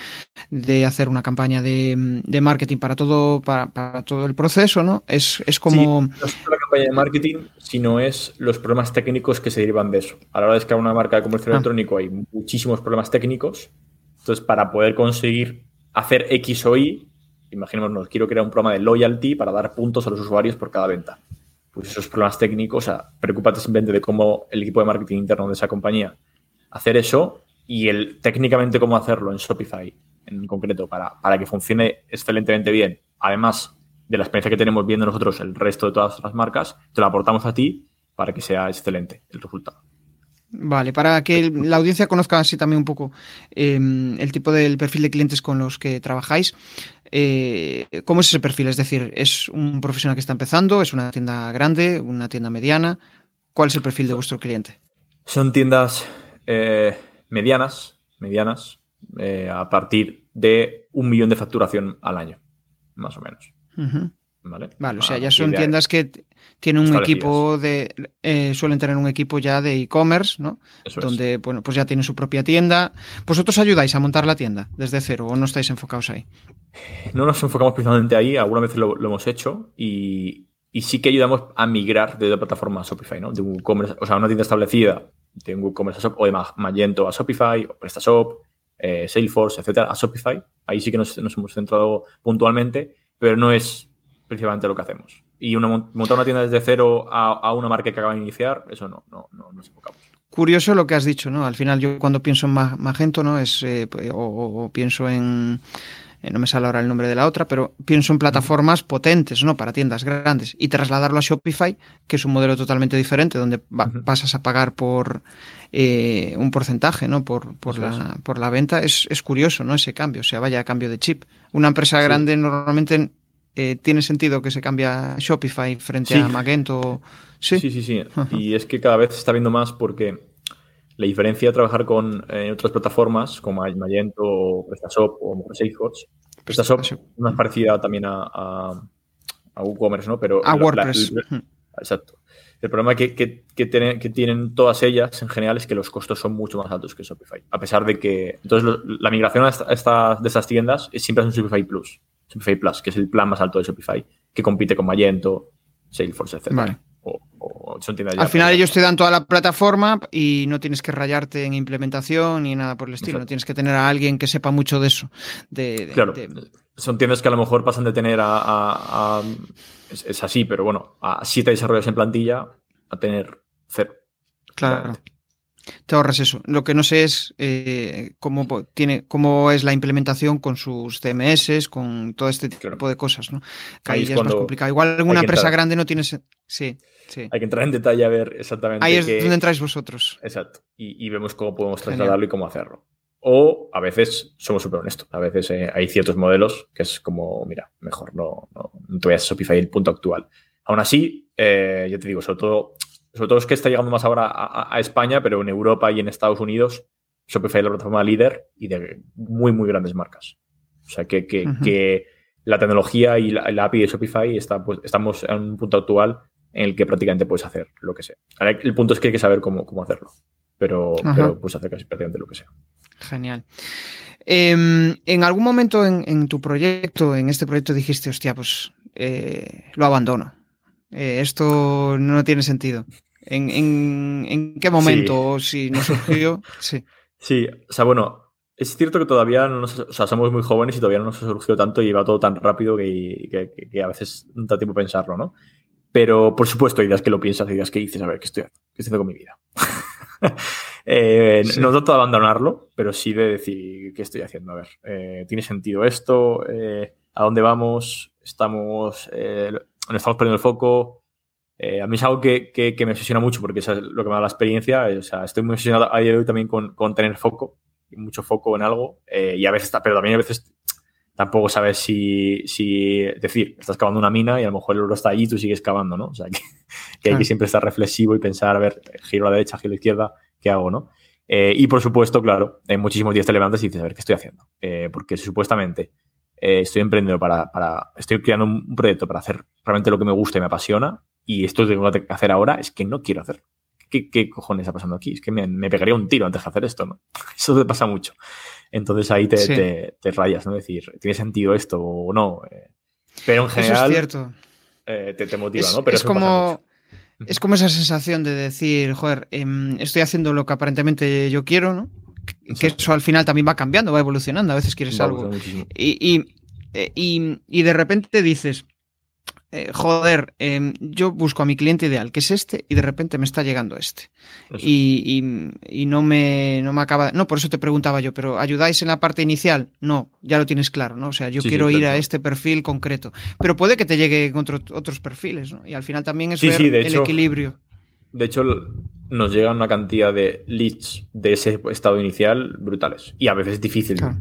de hacer una campaña de, de marketing para todo, para, todo el proceso, ¿no? Es, es como... no es la campaña de marketing, sino es los problemas técnicos que se derivan de eso. A la hora de crear una marca de comercio ah. electrónico hay muchísimos problemas técnicos, entonces para poder conseguir hacer X o Y, imaginémonos, quiero crear un programa de loyalty para dar puntos a los usuarios por cada venta. Pues esos problemas técnicos, o sea, preocúpate simplemente de cómo el equipo de marketing interno de esa compañía hacer eso y el técnicamente cómo hacerlo en Shopify en concreto para, para que funcione excelentemente bien. Además de la experiencia que tenemos viendo nosotros el resto de todas las marcas, te lo aportamos a ti para que sea excelente el resultado. Vale, para que la audiencia conozca así también un poco em, el tipo del perfil de clientes con los que trabajáis. Eh, ¿Cómo es ese perfil? Es decir, ¿es un profesional que está empezando? ¿Es una tienda grande? ¿Una tienda mediana? ¿Cuál es el perfil de vuestro cliente? Son tiendas eh, medianas, medianas, eh, a partir de un millón de facturación al año, más o menos. ¿Vale? Vale, o sea, ya son tiendas que tienen un equipo de. eh, suelen tener un equipo ya de e-commerce, ¿no? Eso es. Donde, bueno, pues ya tienen su propia tienda. ¿Vosotros ayudáis a montar la tienda desde cero o no estáis enfocados ahí? No nos enfocamos principalmente ahí, algunas veces lo, lo hemos hecho y, y sí que ayudamos a migrar de la plataforma a Shopify, ¿no? De un WooCommerce, o sea, una tienda establecida de un WooCommerce a Shop- o de Ma- Magento a Shopify, o PrestaShop, eh, Salesforce, etcétera, a Shopify. Ahí sí que nos, nos hemos centrado puntualmente, pero no es principalmente lo que hacemos. Y una, mon- montar una tienda desde cero a, a una marca que acaba de iniciar, eso no, no, no nos enfocamos. Curioso lo que has dicho, ¿no? Al final yo cuando pienso en Ma- Magento, ¿no? Es, eh, o, o- pienso en, eh, no me sale ahora el nombre de la otra, pero pienso en plataformas potentes, ¿no? Para tiendas grandes. Y trasladarlo a Shopify, que es un modelo totalmente diferente, donde va- pasas a pagar por eh, un porcentaje, ¿no? Por, por, la, por la venta. Es, es curioso, ¿no? Ese cambio, o sea, vaya cambio de chip. Una empresa Sí. grande normalmente eh, tiene sentido que se cambie a Shopify frente Sí. a Magento. Sí. Sí, sí, sí. Y es que cada vez se está viendo más porque la diferencia de trabajar con eh, otras plataformas como Magento o PrestaShop o Salesforce. PrestaShop es más parecida también a, a, a WooCommerce, ¿no? Pero A la- WordPress. la- exacto. El problema que, que, que tienen, que tienen todas ellas en general es que los costos son mucho más altos que Shopify. A pesar de que. Entonces, lo- la migración a esta- a esta- de estas tiendas es siempre es un Shopify Plus. Shopify Plus, que es el plan más alto de Shopify, que compite con Magento, Salesforce, etc. Vale. O, o son tiendas ya Al final ellos te dan toda la plataforma y no tienes que rayarte en implementación ni nada por el estilo. Exacto. No tienes que tener a alguien que sepa mucho de eso. De, de- Claro, de- son tiendas que a lo mejor pasan de tener a. a- a- es, es así, pero bueno, a siete desarrolladores en plantilla a tener cero. claro. Claramente. Te ahorras eso. Lo que no sé es eh, cómo, tiene, cómo es la implementación con sus CMS, con todo este tipo Claro. de cosas, ¿no? Que Ahí ya es más complicado. Igual en hay una que empresa grande no tienes. Sí, sí. Hay que entrar en detalle a ver exactamente. Ahí es qué- donde entráis vosotros. Exacto. Y, y vemos cómo podemos Genial. trasladarlo y cómo hacerlo. O a veces somos súper honestos. A veces eh, hay ciertos modelos que es como, mira, mejor no, no, no te vayas a Shopify el punto actual. Aún así, eh, yo te digo, sobre todo, sobre todo es que está llegando más ahora a, España, pero en Europa y en Estados Unidos, Shopify es la plataforma líder y de muy, muy grandes marcas. O sea, que, que, la tecnología y la, la API de Shopify está, pues, estamos en un punto actual en el que prácticamente puedes hacer lo que sea. Ahora, el punto es que hay que saber cómo, cómo hacerlo. Pero, Ajá. pero puedes hacer casi prácticamente lo que sea. Genial. Em, en algún momento en, en tu proyecto, en este proyecto, dijiste, hostia, pues eh, lo abandono. Eh, esto no tiene sentido. ¿En, en, en qué momento? O si no surgió. (laughs) sí. Sí, o sea, bueno, es cierto que todavía no nos, o sea, somos muy jóvenes y todavía no nos ha surgido tanto y va todo tan rápido que, que- que- a veces no da tiempo pensarlo, ¿no? Pero, por supuesto, días que lo piensas, días que dices, a ver, ¿qué estoy, qué estoy haciendo con mi vida? (laughs) Eh, Sí. No trato de abandonarlo, pero sí de decir, ¿qué estoy haciendo? A ver, eh, ¿tiene sentido esto? Eh, ¿A dónde vamos? ¿Estamos, eh, ¿no estamos perdiendo el foco? Eh, a mí es algo que, que- que me obsesiona mucho porque eso es lo que me da la experiencia. eh, O sea, estoy muy obsesionado a día de hoy también con, con tener foco, mucho foco en algo. eh, y a veces, pero también a veces tampoco sabes si, si, decir, estás cavando una mina y a lo mejor el oro está allí y tú sigues cavando, ¿no? O sea, (laughs) que, que hay que siempre estar reflexivo y pensar, a ver, giro a la derecha, giro a la izquierda, ¿qué hago, no? Eh, y por supuesto, claro, en muchísimos días te levantas y dices, a ver, ¿qué estoy haciendo? Eh, porque supuestamente eh, estoy emprendiendo para, para, estoy creando un proyecto para hacer realmente lo que me gusta y me apasiona y esto que tengo que hacer ahora es que no quiero hacer. ¿Qué, qué cojones está pasando aquí? Es que me, me pegaría un tiro antes de hacer esto, ¿no? (laughs) Eso te pasa mucho. Entonces ahí te, Sí. te, te rayas, ¿no? Decir, ¿tiene sentido esto o no? Eh, pero en Eso es general cierto. eh, te, te motiva, Es, ¿no? Pero es eso como, es como esa sensación de decir, joder, em, estoy haciendo lo que aparentemente yo quiero, ¿no? Que eso al final también va cambiando, va evolucionando. A veces quieres Va algo. Y, y, eh, y- y de repente dices, eh, joder, em, yo busco a mi cliente ideal, que es este, y de repente me está llegando este. Y, y- y no, me, no me acaba. No, por eso te preguntaba yo, pero ¿ayudáis en la parte inicial? No, ya lo tienes claro, ¿no? O sea, yo Sí, sí, quiero ir claro. a este perfil concreto. Pero puede que te lleguen otro- otros perfiles, ¿no? Y al final también es Sí, ver el hecho, equilibrio. De hecho, nos llegan una cantidad de leads de ese estado inicial brutales. Y a veces es difícil. Claro.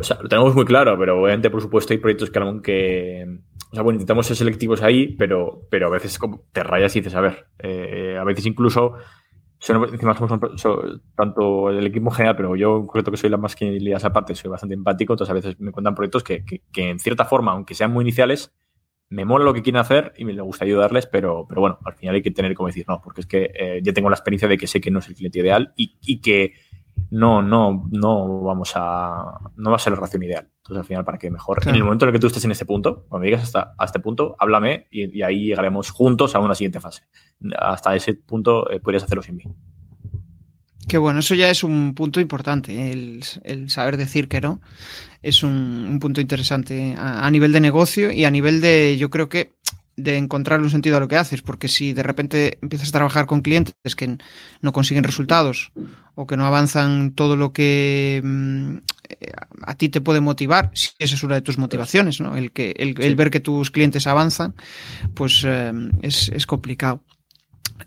O sea, lo tenemos muy claro, pero obviamente, por supuesto, hay proyectos que aunque. O sea, bueno, intentamos ser selectivos ahí, pero, pero a veces como te rayas y dices, a ver, eh, a veces incluso. son- encima somos un- so- tanto el equipo en general, pero yo concreto que soy la más que esa parte, soy bastante empático, entonces a veces me cuentan proyectos que, que- que en cierta forma, aunque sean muy iniciales, me mola lo que quieren hacer y me gusta ayudarles, pero, pero bueno, al final hay que tener como decir, no, porque es que eh, ya tengo la experiencia de que sé que no es el cliente ideal y, y, que no, no, no vamos a, no va a ser la relación ideal. Entonces, al final, para que mejor, claro. en el momento en el que tú estés en este punto, cuando llegues hasta a este punto, háblame y, y, ahí llegaremos juntos a una siguiente fase. Hasta ese punto eh, podrías hacerlo sin mí. Que bueno, eso ya es un punto importante, el, el, saber decir que no. Es un, un punto interesante a, a, nivel de negocio y a nivel de, yo creo que, de encontrar un sentido a lo que haces, porque si de repente empiezas a trabajar con clientes que no consiguen resultados o que no avanzan todo lo que mm, a ti te puede motivar, si esa es una de tus motivaciones, ¿no? El, que, el, el ver que tus clientes avanzan, pues eh, es, es complicado.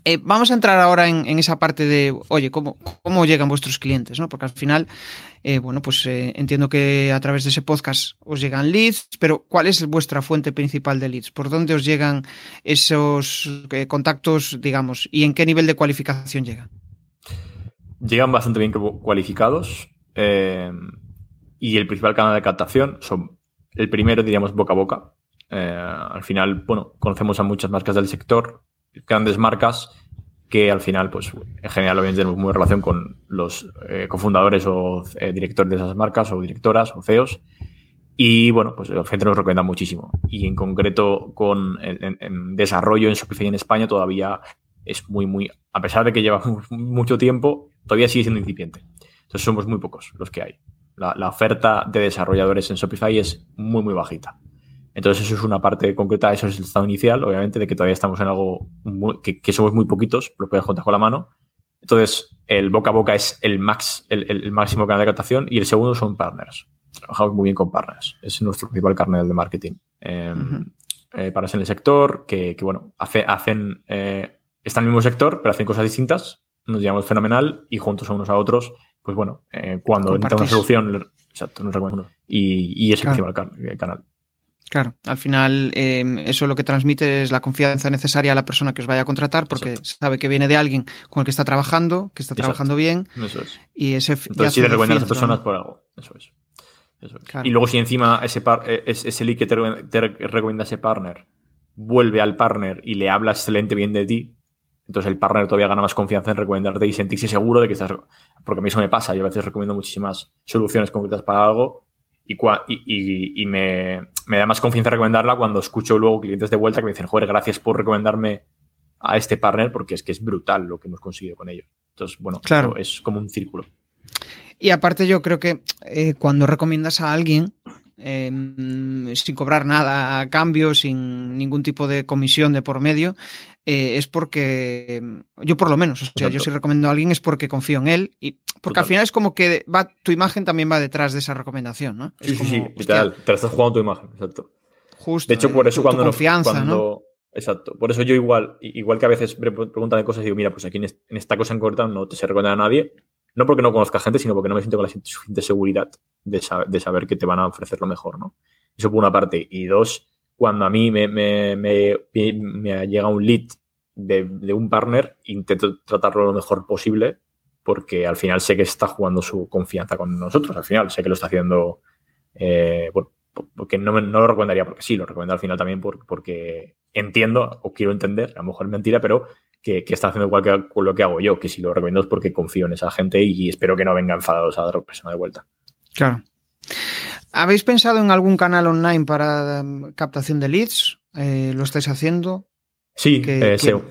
Eh, vamos a entrar ahora en, esa parte de, oye, ¿cómo, llegan vuestros clientes? ¿no? Porque al final, eh, bueno, pues eh, entiendo que a través de ese podcast os llegan leads, pero ¿cuál es vuestra fuente principal de leads? ¿Por dónde os llegan esos contactos, digamos, y en qué nivel de cualificación llegan? Llegan bastante bien cualificados y el principal canal de captación son, el primero diríamos boca a boca. al final, bueno, conocemos a muchas marcas del sector, grandes marcas que al final, pues en general, obviamente tenemos muy relación con los eh, cofundadores o eh, directores de esas marcas o directoras o CEOs. Y bueno, pues la gente nos recomienda muchísimo. Y en concreto con en, desarrollo en Shopify en España todavía es muy, muy, a pesar de que lleva mucho tiempo, todavía sigue siendo incipiente. Entonces somos muy pocos los que hay. La oferta de desarrolladores en Shopify es muy, muy bajita. Entonces, eso es una parte concreta, eso es el estado inicial, obviamente, de que todavía estamos en algo muy, que, que, somos muy poquitos, lo puedes contar con la mano. Entonces, el boca a boca es el, max, el, el, máximo canal de captación y el segundo son partners. Trabajamos muy bien con partners. Es nuestro principal canal de marketing. Eh, uh -huh. eh, partners en el sector que, que bueno, hace, hacen, eh, están en el mismo sector, pero hacen cosas distintas. Nos llevamos fenomenal y juntos a unos a otros, pues bueno, eh, cuando necesitamos una solución, exacto, nos recomendamos. Y, y es el claro. principal canal. Claro, al final eh, eso lo que transmite es la confianza necesaria a la persona que os vaya a contratar porque Exacto. sabe que viene de alguien con el que está trabajando, que está Exacto. trabajando bien. Eso es. Y ese Entonces, si le recomiendas a las personas ¿no? por algo. Eso es. Eso es. Claro. Y luego, si encima ese, par, eh, ese lead que te, te recomienda ese partner vuelve al partner y le habla excelente bien de ti, entonces el partner todavía gana más confianza en recomendarte y sentirse seguro de que estás. Porque a mí eso me pasa. Yo a veces recomiendo muchísimas soluciones concretas para algo y, y, y me, me, da más confianza recomendarla cuando escucho luego clientes de vuelta que me dicen, joder, gracias por recomendarme a este partner porque es que es brutal lo que hemos conseguido con ellos. Entonces, bueno, claro. es como un círculo. Y aparte yo creo que eh, cuando recomiendas a alguien, eh, sin cobrar nada a cambio, sin ningún tipo de comisión de por medio, eh, es porque yo por lo menos, o sea, Exacto. yo si recomiendo a alguien es porque confío en él y porque Total. al final es como que va, tu imagen también va detrás de esa recomendación, ¿no? Sí, sí, sí, literal, te estás jugando tu imagen, exacto. Justo. De hecho, por eso tu, cuando tu confianza, cuando, ¿no? Exacto. Por eso yo igual, igual que a veces preguntan de cosas, digo, mira, pues aquí en esta cosa en corta no te se recomienda a nadie. No porque no conozca gente, sino porque no me siento con la suficiente seguridad de, saber, de saber que te van a ofrecer lo mejor, ¿no? Eso por una parte. Y dos, cuando a mí me, llega un lead de, de, un partner, intento tratarlo lo mejor posible porque al final sé que está jugando su confianza con nosotros. Al final sé que lo está haciendo, eh, porque no, lo recomendaría porque sí, lo recomiendo al final también por, porque entiendo o quiero entender, a lo mejor es mentira, pero que, está haciendo igual que lo que hago yo, que si lo recomiendo es porque confío en esa gente y espero que no venga enfadados a dar persona de vuelta. Claro. ¿Habéis pensado en algún canal online para um, captación de leads? Eh, ¿Lo estáis haciendo? Sí, eh, SEO.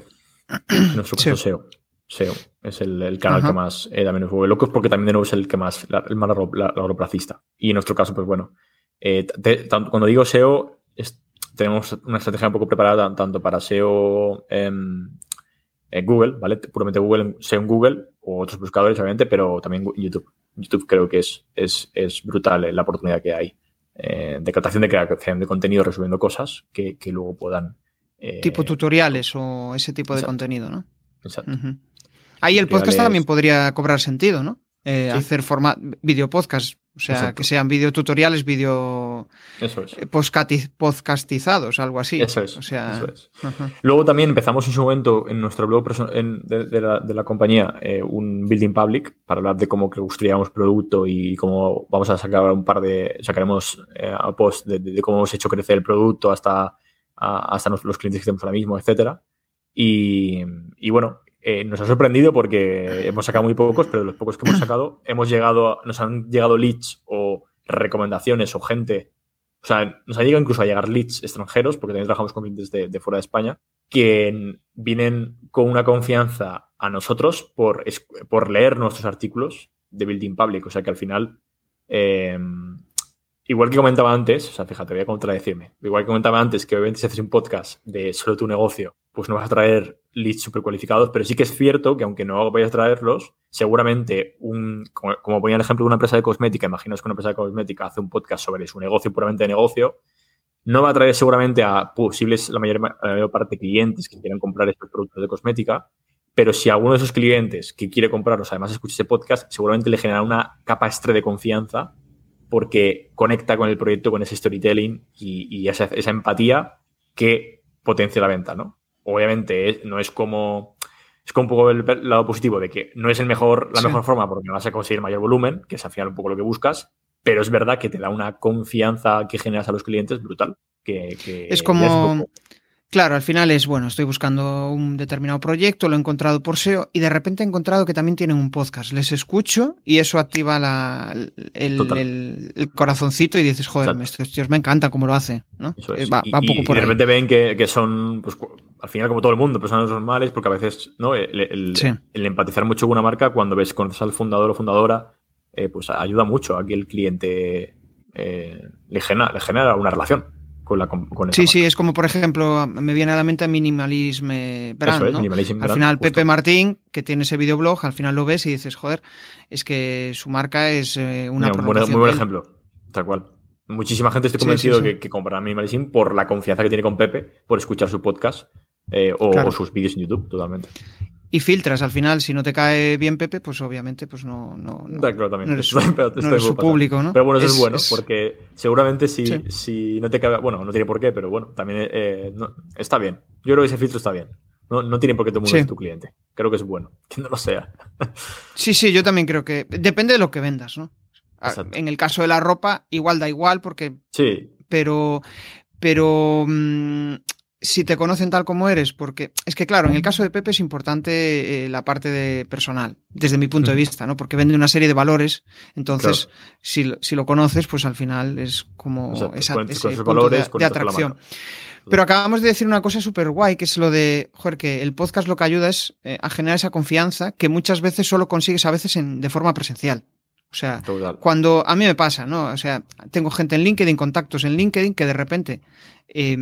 En nuestro caso, SEO. SEO. Es el, el canal Ajá. que más eh, también nos vuelve locos porque también de nuevo es el que más, la, el más largoplacista. Y en nuestro caso, pues bueno, eh, te, tanto, cuando digo SEO, es, tenemos una estrategia un poco preparada tanto para SEO en Google, ¿vale? Puramente Google, SEO en Google o otros buscadores, obviamente, pero también YouTube. YouTube creo que es, es, es brutal la oportunidad que hay eh, de captación de creación de contenido resumiendo cosas que, que luego puedan. Eh, tipo tutoriales o ese tipo de contenido, ¿no? Exacto. Uh -huh. Ahí el podcast también podría cobrar sentido, ¿no? Eh, sí. Hacer forma video podcast, o sea, Exacto. que sean videotutoriales, video Eso es. podcastizados, algo así. Eso es. O sea, Eso es. -huh. Luego también empezamos en su momento en nuestro blog en, de, de, la, de, la, compañía eh, un building public para hablar de cómo construíamos producto y cómo vamos a sacar un par de sacaremos eh, a post de, de, cómo hemos hecho crecer el producto hasta hasta los clientes que tenemos ahora mismo, etcétera. Y, bueno, eh, nos ha sorprendido porque hemos sacado muy pocos, pero de los pocos que hemos sacado, hemos llegado, nos han llegado leads o recomendaciones o gente, o sea, nos ha llegado incluso a llegar leads extranjeros, porque también trabajamos con clientes de, fuera de España, que vienen con una confianza a nosotros por, por leer nuestros artículos de Building Public. O sea que al final eh, igual que comentaba antes, o sea, fíjate, voy a contradecirme. Igual que comentaba antes que obviamente si haces un podcast de solo tu negocio, pues no vas a traer leads super cualificados, pero sí que es cierto que aunque no vayas a traerlos, seguramente un, como, ponía el ejemplo de una empresa de cosmética, imaginaos que una empresa de cosmética hace un podcast sobre su negocio puramente de negocio, no va a traer seguramente a posibles, la mayor, la mayor parte clientes que quieran comprar estos productos de cosmética, pero si alguno de esos clientes que quiere comprarlos además escucha ese podcast, seguramente le genera una capa extra de confianza porque conecta con el proyecto, con ese storytelling y, esa, empatía que potencia la venta, ¿no? Obviamente no es como... Es como un poco el, lado positivo de que no es el mejor, la mejor forma porque vas a conseguir mayor volumen, que es al final un poco lo que buscas, pero es verdad que te da una confianza que generas a los clientes brutal. Que, es como... Claro, al final es, bueno, estoy buscando un determinado proyecto, lo he encontrado por SEO y de repente he encontrado que también tienen un podcast. Les escucho y eso activa la, el, corazoncito y dices, joder, estos tíos me encanta cómo lo hace. ¿no? Eh, va, un poco por y de repente ven que, son, pues, al final como todo el mundo, personas normales, porque a veces ¿no? el, empatizar mucho con una marca, cuando ves, conoces al fundador o fundadora, eh, pues ayuda mucho a que el cliente eh, le, genera, le genera una relación con Sí, sí, es como por ejemplo, me viene a la mente Minimalism Brand. ¿no? al final, Pepe Martín, que tiene ese videoblog, al final lo ves y dices, joder, es que su marca es eh, una Mira, Muy buen ejemplo, tal cual. Muchísima gente estoy convencido que, que comprará Minimalism por la confianza que tiene con Pepe, por escuchar su podcast eh, o, sus vídeos en YouTube, totalmente y filtras. Al final, si no te cae bien Pepe, pues obviamente pues no, no, también. eres (laughs) su, público, ¿no? Pero bueno, eso es, bueno, porque seguramente si, si no te cae, bueno, no tiene por qué, pero bueno, también eh, está bien. Yo creo que ese filtro está bien. No, no tiene por qué te tu cliente. Creo que es bueno, (laughs) que no lo sea. sí, sí, yo también creo que depende de lo que vendas, ¿no? En el caso de la ropa, igual da igual porque... Sí. Pero, pero mm, si te conocen tal como eres, porque es que claro, en el caso de Pepe es importante eh, la parte de personal, desde mi punto de vista, ¿no? Porque vende una serie de valores, entonces si, si, lo conoces, pues al final es como esa, ese punto de, atracción. Pero acabamos de decir una cosa súper guay, que es lo de, joder, que el podcast lo que ayuda es eh, a generar esa confianza que muchas veces solo consigues a veces en, de forma presencial. O sea, cuando a mí me pasa, ¿no? O sea, tengo gente en LinkedIn, contactos en LinkedIn que de repente eh,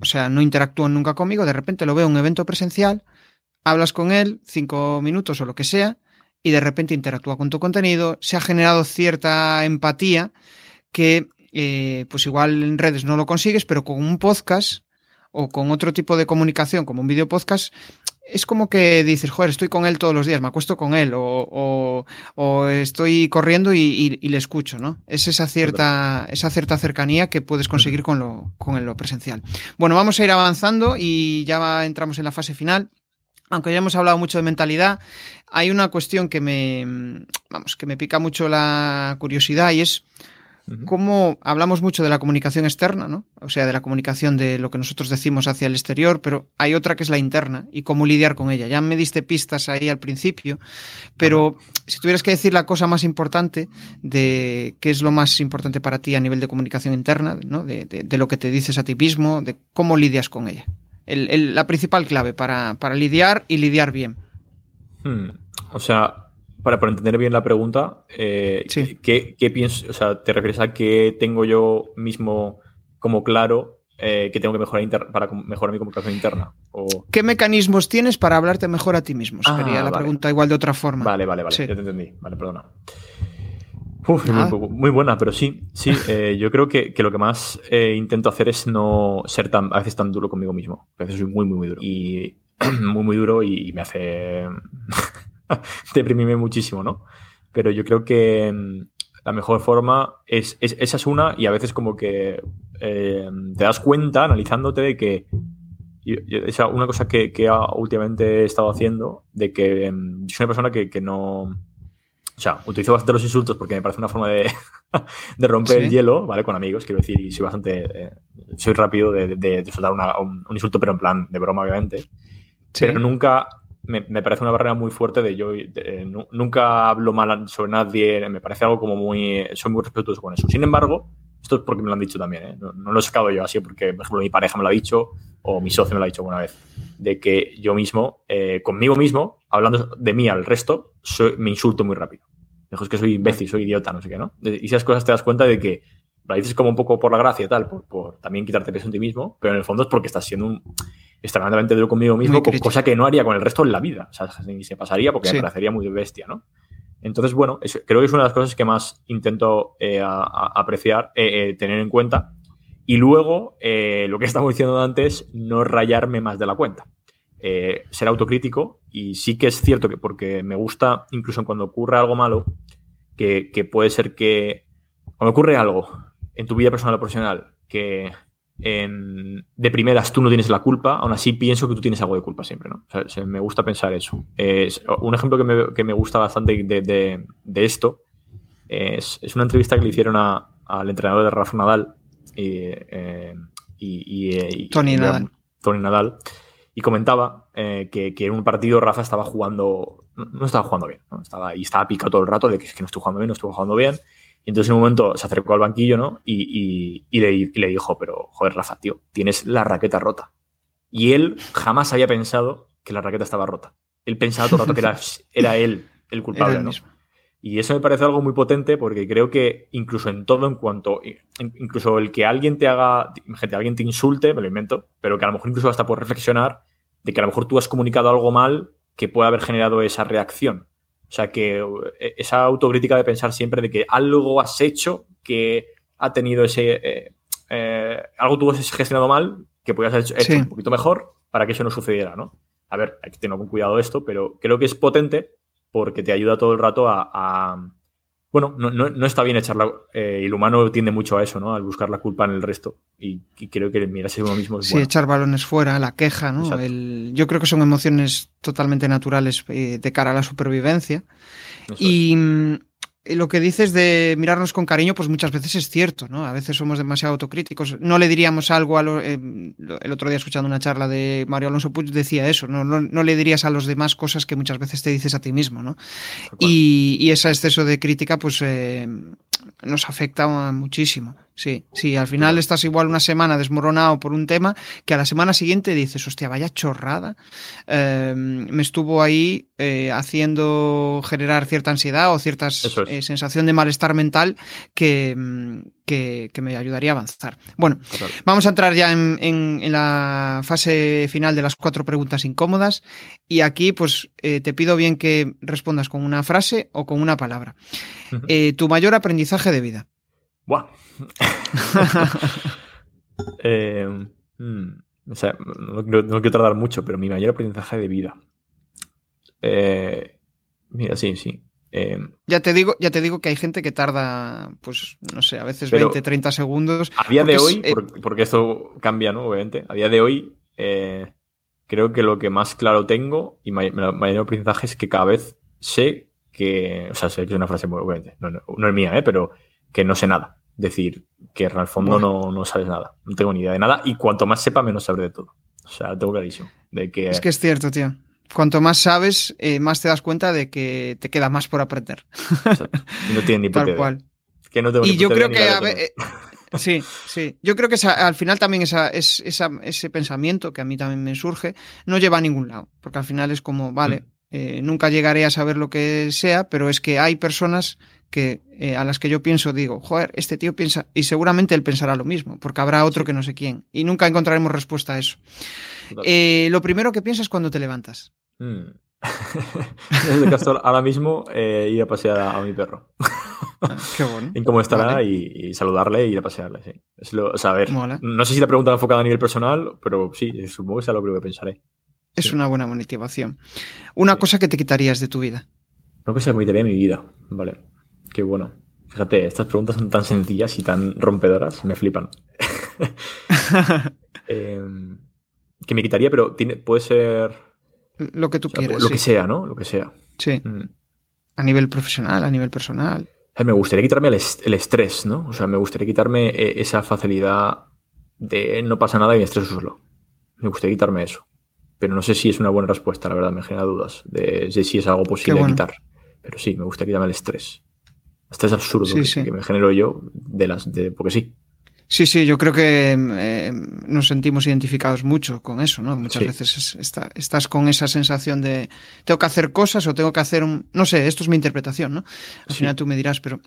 o sea, no interactúan nunca conmigo, de repente lo veo en un evento presencial, hablas con él cinco minutos o lo que sea, y de repente interactúa con tu contenido, se ha generado cierta empatía que eh, pues igual en redes no lo consigues, pero con un podcast o con otro tipo de comunicación como un video podcast es como que dices, joder, estoy con él todos los días, me acuesto con él, o, estoy corriendo y, le escucho, ¿no? Es esa cierta, esa cierta cercanía que puedes conseguir con lo, con lo presencial. Bueno, vamos a ir avanzando y ya entramos en la fase final. Aunque ya hemos hablado mucho de mentalidad, hay una cuestión que me, vamos, que me pica mucho la curiosidad y es cómo hablamos mucho de la comunicación externa, ¿no? O sea, de la comunicación de lo que nosotros decimos hacia el exterior, pero hay otra que es la interna y cómo lidiar con ella. Ya me diste pistas ahí al principio, pero si tuvieras que decir la cosa más importante de qué es lo más importante para ti a nivel de comunicación interna, ¿no? de, lo que te dices a ti mismo, de cómo lidias con ella. la principal clave para, lidiar y lidiar bien. Hmm. O sea, para, entender bien la pregunta, eh, ¿qué, piensas? O sea, ¿te refieres a qué tengo yo mismo como claro eh, que tengo que mejorar para mejorar mi comunicación interna? O... ¿Qué mecanismos tienes para hablarte mejor a ti mismo? Sería ah, la pregunta igual de otra forma. Vale, vale, vale. Ya te entendí. Vale, perdona. Uf, muy, buena, pero sí, sí. (laughs) Eh, yo creo que, lo que más intento hacer es no ser tan, a veces tan duro conmigo mismo. A veces soy muy, muy, muy duro. Y (clears throat) muy, muy duro y me hace (laughs) deprimirme muchísimo, ¿no? Pero yo creo que mm, la mejor forma es, esa es una y a veces como que eh, te das cuenta analizándote de que esa una cosa que, últimamente he estado haciendo, de que mm, yo soy una persona que, no... O sea, utilizo bastante los insultos porque me parece una forma de, (laughs) de romper el hielo, ¿vale? Con amigos, quiero decir, y soy bastante. Eh, soy rápido de, de, soltar un, insulto, pero en plan de broma, obviamente. Pero nunca. Me, parece una barrera muy fuerte de yo. nunca hablo mal sobre nadie, me parece algo como muy. Soy muy respetuoso con eso. Sin embargo, esto es porque me lo han dicho también, ¿eh? no, lo he sacado yo así, porque, por ejemplo, mi pareja me lo ha dicho o mi socio me lo ha dicho alguna vez, de que yo mismo, eh, conmigo mismo, hablando de mí al resto, me insulto muy rápido. Dejo es que soy imbécil, soy idiota, no sé qué, ¿no? Y esas cosas te das cuenta de que lo dices como un poco por la gracia, tal, por, también quitarte peso en ti mismo, pero en el fondo es porque estás siendo un extremadamente duro conmigo mismo, cosa que no haría con el resto en la vida. O sea, ni se pasaría porque me parecería muy bestia, ¿no? Entonces, bueno, creo que es una de las cosas que más intento eh, apreciar, eh, eh, tener en cuenta. Y luego, lo que estamos diciendo antes, no rayarme más de la cuenta. ser autocrítico y sí que es cierto que porque me gusta, incluso cuando ocurre algo malo, que, que puede ser que cuando ocurre algo en tu vida personal o profesional que de primeras tú no tienes la culpa, aún así pienso que tú tienes algo de culpa siempre, ¿no? me gusta pensar eso. Es, un ejemplo que me, gusta bastante de, esto es, una entrevista que le hicieron al entrenador de Rafa Nadal eh, y, Tony Nadal. Tony Nadal. Y comentaba eh, que, en un partido Rafa estaba jugando, no, estaba jugando bien, Estaba, y estaba picado todo el rato de que, es que no estoy jugando bien, no estoy jugando bien. Y entonces en un momento se acercó al banquillo, ¿no? Y, le, dijo, pero joder, Rafa, tío, tienes la raqueta rota. Y él jamás había pensado que la raqueta estaba rota. Él pensaba todo el rato que era, (laughs) era él el culpable, ¿no? Y eso me parece algo muy potente porque creo que incluso en todo, en cuanto, incluso el que alguien te haga, gente, alguien te insulte, me lo invento, pero que a lo mejor incluso hasta por reflexionar de que a lo mejor tú has comunicado algo mal que puede haber generado esa reacción. O sea, que eh, esa autocrítica de pensar siempre de que algo has hecho que ha tenido ese... Eh, eh, algo tú has gestionado mal que podías haber hecho, un poquito mejor para que eso no sucediera, ¿no? A ver, hay que tener cuidado esto, pero creo que es potente porque te ayuda todo el rato a bueno, no, está bien echarla. Eh, y el humano tiende mucho a eso, ¿no? Al buscar la culpa en el resto. Y, creo que mirarse uno mismo es Sí, echar balones fuera, la queja, ¿no? yo creo que son emociones totalmente naturales eh, de cara a la supervivencia. y, mm, lo que dices de mirarnos con cariño, pues muchas veces es cierto, ¿no? A veces somos demasiado autocríticos. No le diríamos algo a lo, eh, el otro día escuchando una charla de Mario Alonso Puig decía eso, ¿no? No, le dirías a los demás cosas que muchas veces te dices a ti mismo, ¿no? Y, ese exceso de crítica, pues eh, nos afecta muchísimo. Sí, sí, al final estás igual una semana desmoronado por un tema que a la semana siguiente dices, hostia, vaya chorrada. Em, me estuvo ahí eh, haciendo generar cierta ansiedad o cierta eh, sensación de malestar mental que, mm, que, me ayudaría a avanzar. Bueno, vamos a entrar ya en, la fase final de las cuatro preguntas incómodas y aquí pues eh, te pido bien que respondas con una frase o con una palabra. tu mayor aprendizaje de vida. Buah. (laughs) Eh, mm, o sea, no, quiero tardar mucho, pero mi mayor aprendizaje de vida. Eh, mira, sí, sí. Eh, ya, te digo, ya te digo que hay gente que tarda, pues, no sé, a veces 20, 30 segundos. A día de hoy, porque esto cambia, ¿no? Obviamente, a día de hoy, creo que lo que más claro tengo y mi mayor aprendizaje es que cada vez sé que, o sea, sé que es una frase muy, obviamente, no, no es mía, ¿eh? pero que no sé nada decir que en el fondo no, no, sabes nada, no tengo ni idea de nada y cuanto más sepa, menos sabré de todo. O sea, tengo clarísimo. De que... Es que es cierto, tío. Cuanto más sabes, eh, más te das cuenta de que te queda más por aprender. no tiene ni (laughs) Tal cual. Que no tengo y yo creo que... Eh, sí, sí. Yo creo que al final también esa, es, ese pensamiento que a mí también me surge no lleva a ningún lado. Porque al final es como, vale, mm. Eh, nunca llegaré a saber lo que sea, pero es que hay personas que, eh, a las que yo pienso, digo, joder, este tío piensa, y seguramente él pensará lo mismo, porque habrá otro que no sé quién, y nunca encontraremos respuesta a eso. Eh, lo primero que piensas cuando te levantas. Mm. (laughs) Desde Castor, ahora mismo ir a pasear a, mi perro. Ah, qué bueno. (laughs) en cómo estará y, saludarle y ir a pasearle, sí. Es lo, o sea, a ver, no sé si la pregunta enfocada a nivel personal, pero sí, supongo que sea lo primero que pensaré. Es una buena motivación. Una cosa que te quitarías de tu vida. Una cosa que me quitaría de mi vida, vale. Qué bueno. Fíjate, estas preguntas son tan sencillas y tan rompedoras, me flipan. (laughs) Em, que me quitaría, pero tiene, puede ser. Lo que tú quieras. Lo que sea, ¿no? Lo que sea. Sí. Mm. A nivel profesional, a nivel personal. me gustaría quitarme el, estrés, ¿no? O sea, me gustaría quitarme eh, esa facilidad de no pasa nada y estreso solo. Me gustaría quitarme eso. Pero no sé si es una buena respuesta, la verdad, me genera dudas de, si es algo posible quitar. Pero sí, me gustaría quitarme el estrés. Estrés absurdo que, me genero yo de las. De, porque sí. Sí, sí, yo creo que eh, nos sentimos identificados mucho con eso, ¿no? Muchas veces estás con esa sensación de tengo que hacer cosas o tengo que hacer un... No sé, esto es mi interpretación, ¿no? Al final tú me dirás, pero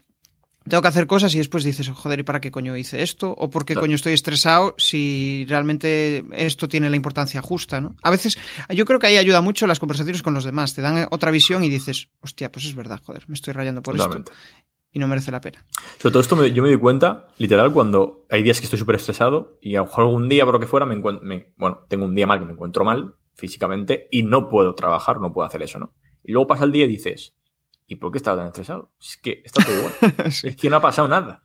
tengo que hacer cosas y después dices, joder, ¿y para qué coño hice esto? ¿O por qué coño estoy estresado si realmente esto tiene la importancia justa, ¿no? A veces, yo creo que ahí ayuda mucho las conversaciones con los demás, te dan otra visión y dices, hostia, pues es verdad, joder, me estoy rayando por esto y no merece la pena. Sobre todo esto yo me doy cuenta, literal, cuando hay días que estoy súper estresado y a lo mejor algún día, por lo que fuera, me encuentro, bueno, tengo un día mal que me encuentro mal físicamente y no puedo trabajar, no puedo hacer eso, ¿no? Y luego pasa el día y dices, ¿y por qué estaba tan estresado? Es que está todo igual. (laughs) Es que no ha pasado nada.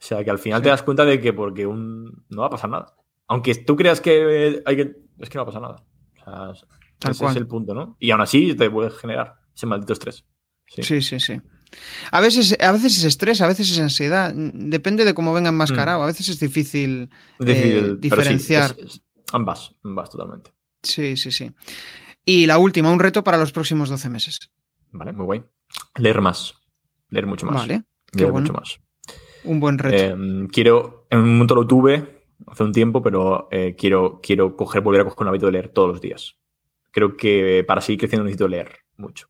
O sea, que al final te das cuenta de que porque un... no va a pasar nada. Aunque tú creas que hay que... Es que no va a pasar nada. O sea, ese es el punto, ¿no? Y aún así te puede generar ese maldito estrés. sí, sí. sí. A veces, a veces es estrés, a veces es ansiedad. Depende de cómo venga enmascarado. Mm. A veces es difícil, eh, diferenciar. ambas, ambas totalmente. Sí, sí, sí. Y la última, un reto para los próximos 12 meses. Vale, muy guay. Leer más. Leer mucho más. Vale. Leer mucho más. Un buen reto. Em, quiero, en un momento lo tuve hace un tiempo, pero eh, quiero, quiero coger, volver a coger un hábito de leer todos los días. Creo que para seguir creciendo necesito leer mucho.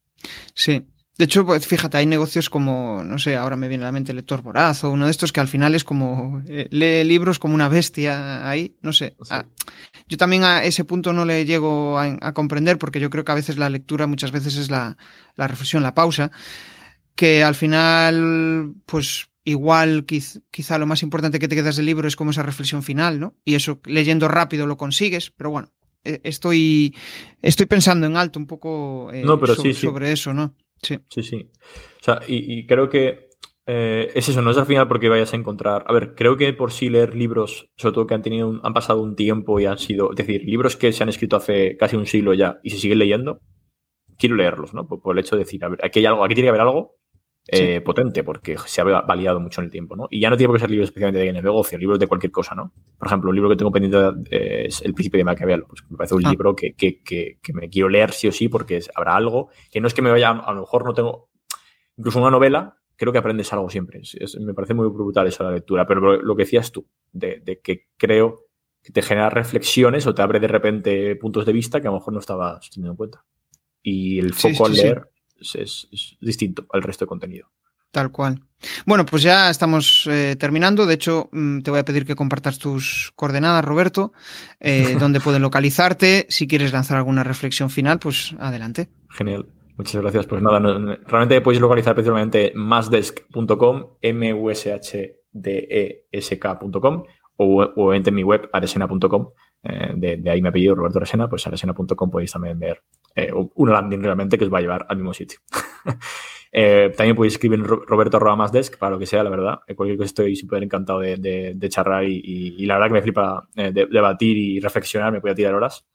Sí, de hecho, pues fíjate, hay negocios como, no sé, ahora me viene a la mente Lector Voraz o uno de estos que al final es como, eh, lee libros como una bestia ahí, no sé. Ah, yo también a ese punto no le llego a, comprender porque yo creo que a veces la lectura muchas veces es la, reflexión, la pausa, que al final, pues igual quizá lo más importante que te quedas del libro es como esa reflexión final, ¿no? Y eso leyendo rápido lo consigues, pero bueno, eh, estoy, estoy pensando en alto un poco eh, sobre eso, ¿no? Sí. Sí, sí. O sea, y, creo que eh, es eso, no es al final porque vayas a encontrar. A ver, creo que por sí leer libros, sobre todo que han tenido, han pasado un tiempo y han sido, es decir, libros que se han escrito hace casi un siglo ya y se siguen leyendo, quiero leerlos, ¿no? Por, el hecho de decir, a ver, aquí hay algo, aquí tiene que haber algo eh, potente, porque se ha validado mucho en el tiempo, ¿no? Y ya no tiene por qué ser libros especialmente de negocio, libros de cualquier cosa, ¿no? Por ejemplo, un libro que tengo pendiente eh, es El Príncipe de Maquiavelo, pues me parece un ah. libro que, que, que, me quiero leer sí o sí, porque habrá algo que no es que me vaya, a lo mejor no tengo, incluso una novela, creo que aprendes algo siempre. me parece muy brutal eso la lectura, pero lo, que decías tú, de, de, que creo que te genera reflexiones o te abre de repente puntos de vista que a lo mejor no estabas teniendo en cuenta. Y el foco al leer es, distinto al resto de contenido. Tal cual. Bueno, pues ya estamos eh, terminando. De hecho, mm, te voy a pedir que compartas tus coordenadas, Roberto, eh, (laughs) donde pueden localizarte. Si quieres lanzar alguna reflexión final, pues adelante. Genial. Muchas gracias. Pues nada, realmente podéis localizar principalmente masdesk.com, m u s h d e s k.com o, o en mi web aresena.com. Eh, de, ahí me ha pedido Roberto Aresena, pues aresena.com podéis también ver eh, una landing realmente que os va a llevar al mismo sitio. (laughs) Eh, también podéis escribir en Roberto Desk para lo que sea, la verdad. cualquier cosa estoy súper encantado de, de, charlar y, la verdad que me flipa debatir y reflexionar, me voy a tirar horas.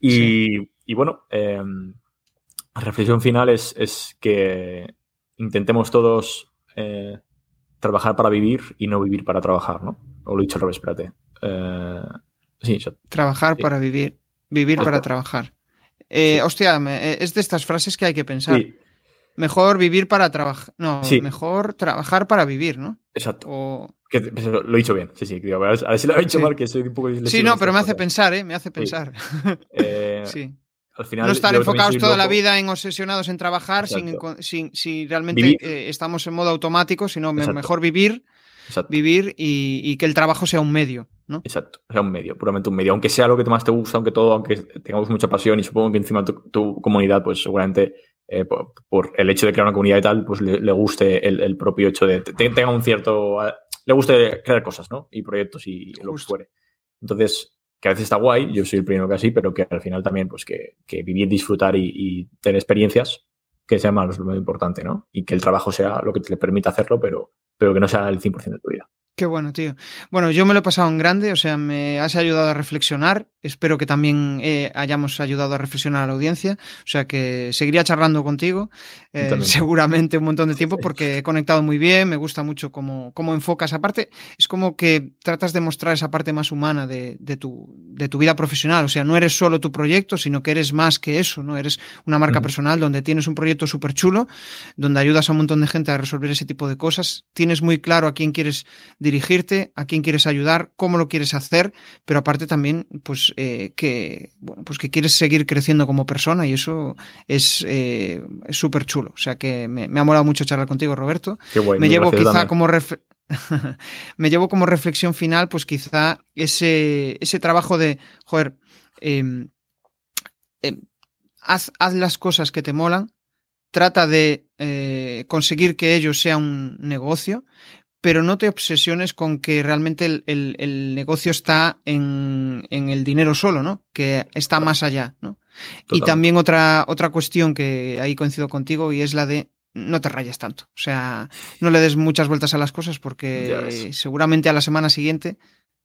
Y, bueno, la reflexión final es, es que intentemos todos trabajar para vivir y no vivir para trabajar, ¿no? O lo he dicho al revés, espérate. Sí, Trabajar para vivir, vivir para trabajar. Eh, hostia, eh, es de estas frases que hay que pensar. Mejor vivir para trabajar. No, mejor trabajar para vivir, ¿no? Exacto. Lo he dicho bien, sí, sí. a, ver, si lo he dicho mal, que soy un poco Sí, no, pero me hace pensar, ¿eh? Me hace pensar. Eh, (laughs) sí. Al final, no estar enfocados toda la vida en obsesionados en trabajar sin, si realmente estamos en modo automático, sino mejor vivir vivir y, que el trabajo sea un medio, ¿no? Exacto, sea un medio, puramente un medio. Aunque sea lo que más te gusta, aunque todo, aunque tengamos mucha pasión y supongo que encima tu, comunidad, pues seguramente eh, por, el hecho de crear una comunidad y tal, pues le, guste el, propio hecho de tenga un cierto. le guste crear cosas, ¿no? Y proyectos y lo que fuere. Entonces, que a veces está guay, yo soy el primero que así, pero que al final también, pues que, vivir, disfrutar y, tener experiencias que sea más lo importante, ¿no? Y que el trabajo sea lo que te permita hacerlo, pero, pero que no sea el 100% de tu vida. Qué bueno, tío. Bueno, yo me lo he pasado en grande, o sea, me has ayudado a reflexionar espero que también eh, hayamos ayudado a reflexionar a la audiencia. O sea que seguiría charlando contigo eh, seguramente un montón de tiempo porque he conectado muy bien, me gusta mucho cómo, cómo enfocas. Aparte, es como que tratas de mostrar esa parte más humana de, tu, de tu vida profesional. O sea, no eres solo tu proyecto, sino que eres más que eso, ¿no? Eres una marca personal donde tienes un proyecto súper chulo, donde ayudas a un montón de gente a resolver ese tipo de cosas. Tienes muy claro a quién quieres dirigirte, a quién quieres ayudar, cómo lo quieres hacer, pero aparte también, pues, eh, que, bueno, pues que quieres seguir creciendo como persona y eso es eh, súper chulo. O sea que me, ha molado mucho charlar contigo, Roberto. me llevo quizá como (laughs) me llevo como reflexión final, pues quizá ese, ese trabajo de, joder, em, em, haz, haz, las cosas que te molan, trata de eh, conseguir que ello sea un negocio, pero no te obsesiones con que realmente el, negocio está en, el dinero solo, ¿no? Que está más allá, ¿no? Y también otra, otra cuestión que ahí coincido contigo y es la de no te rayes tanto. O sea, no le des muchas vueltas a las cosas porque seguramente a la semana siguiente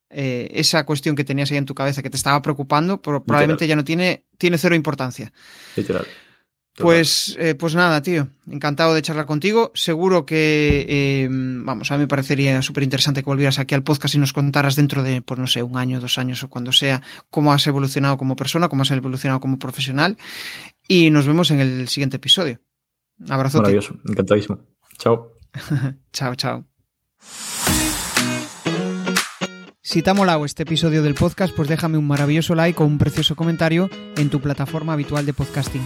eh, esa cuestión que tenías ahí en tu cabeza que te estaba preocupando probablemente ya no tiene, tiene cero importancia. Literal. Pues, eh, pues nada, tío. Encantado de charlar contigo. Seguro que, eh, vamos, a mí me parecería súper interesante que volvieras aquí al podcast y nos contaras dentro de, pues no sé, un año, dos años o cuando sea, cómo has evolucionado como persona, cómo has evolucionado como profesional. Y nos vemos en el siguiente episodio. Abrazo. Maravilloso, encantadísimo. Chao. (laughs) chao, chao. Si te ha molado este episodio del podcast, pues déjame un maravilloso like o un precioso comentario en tu plataforma habitual de podcasting.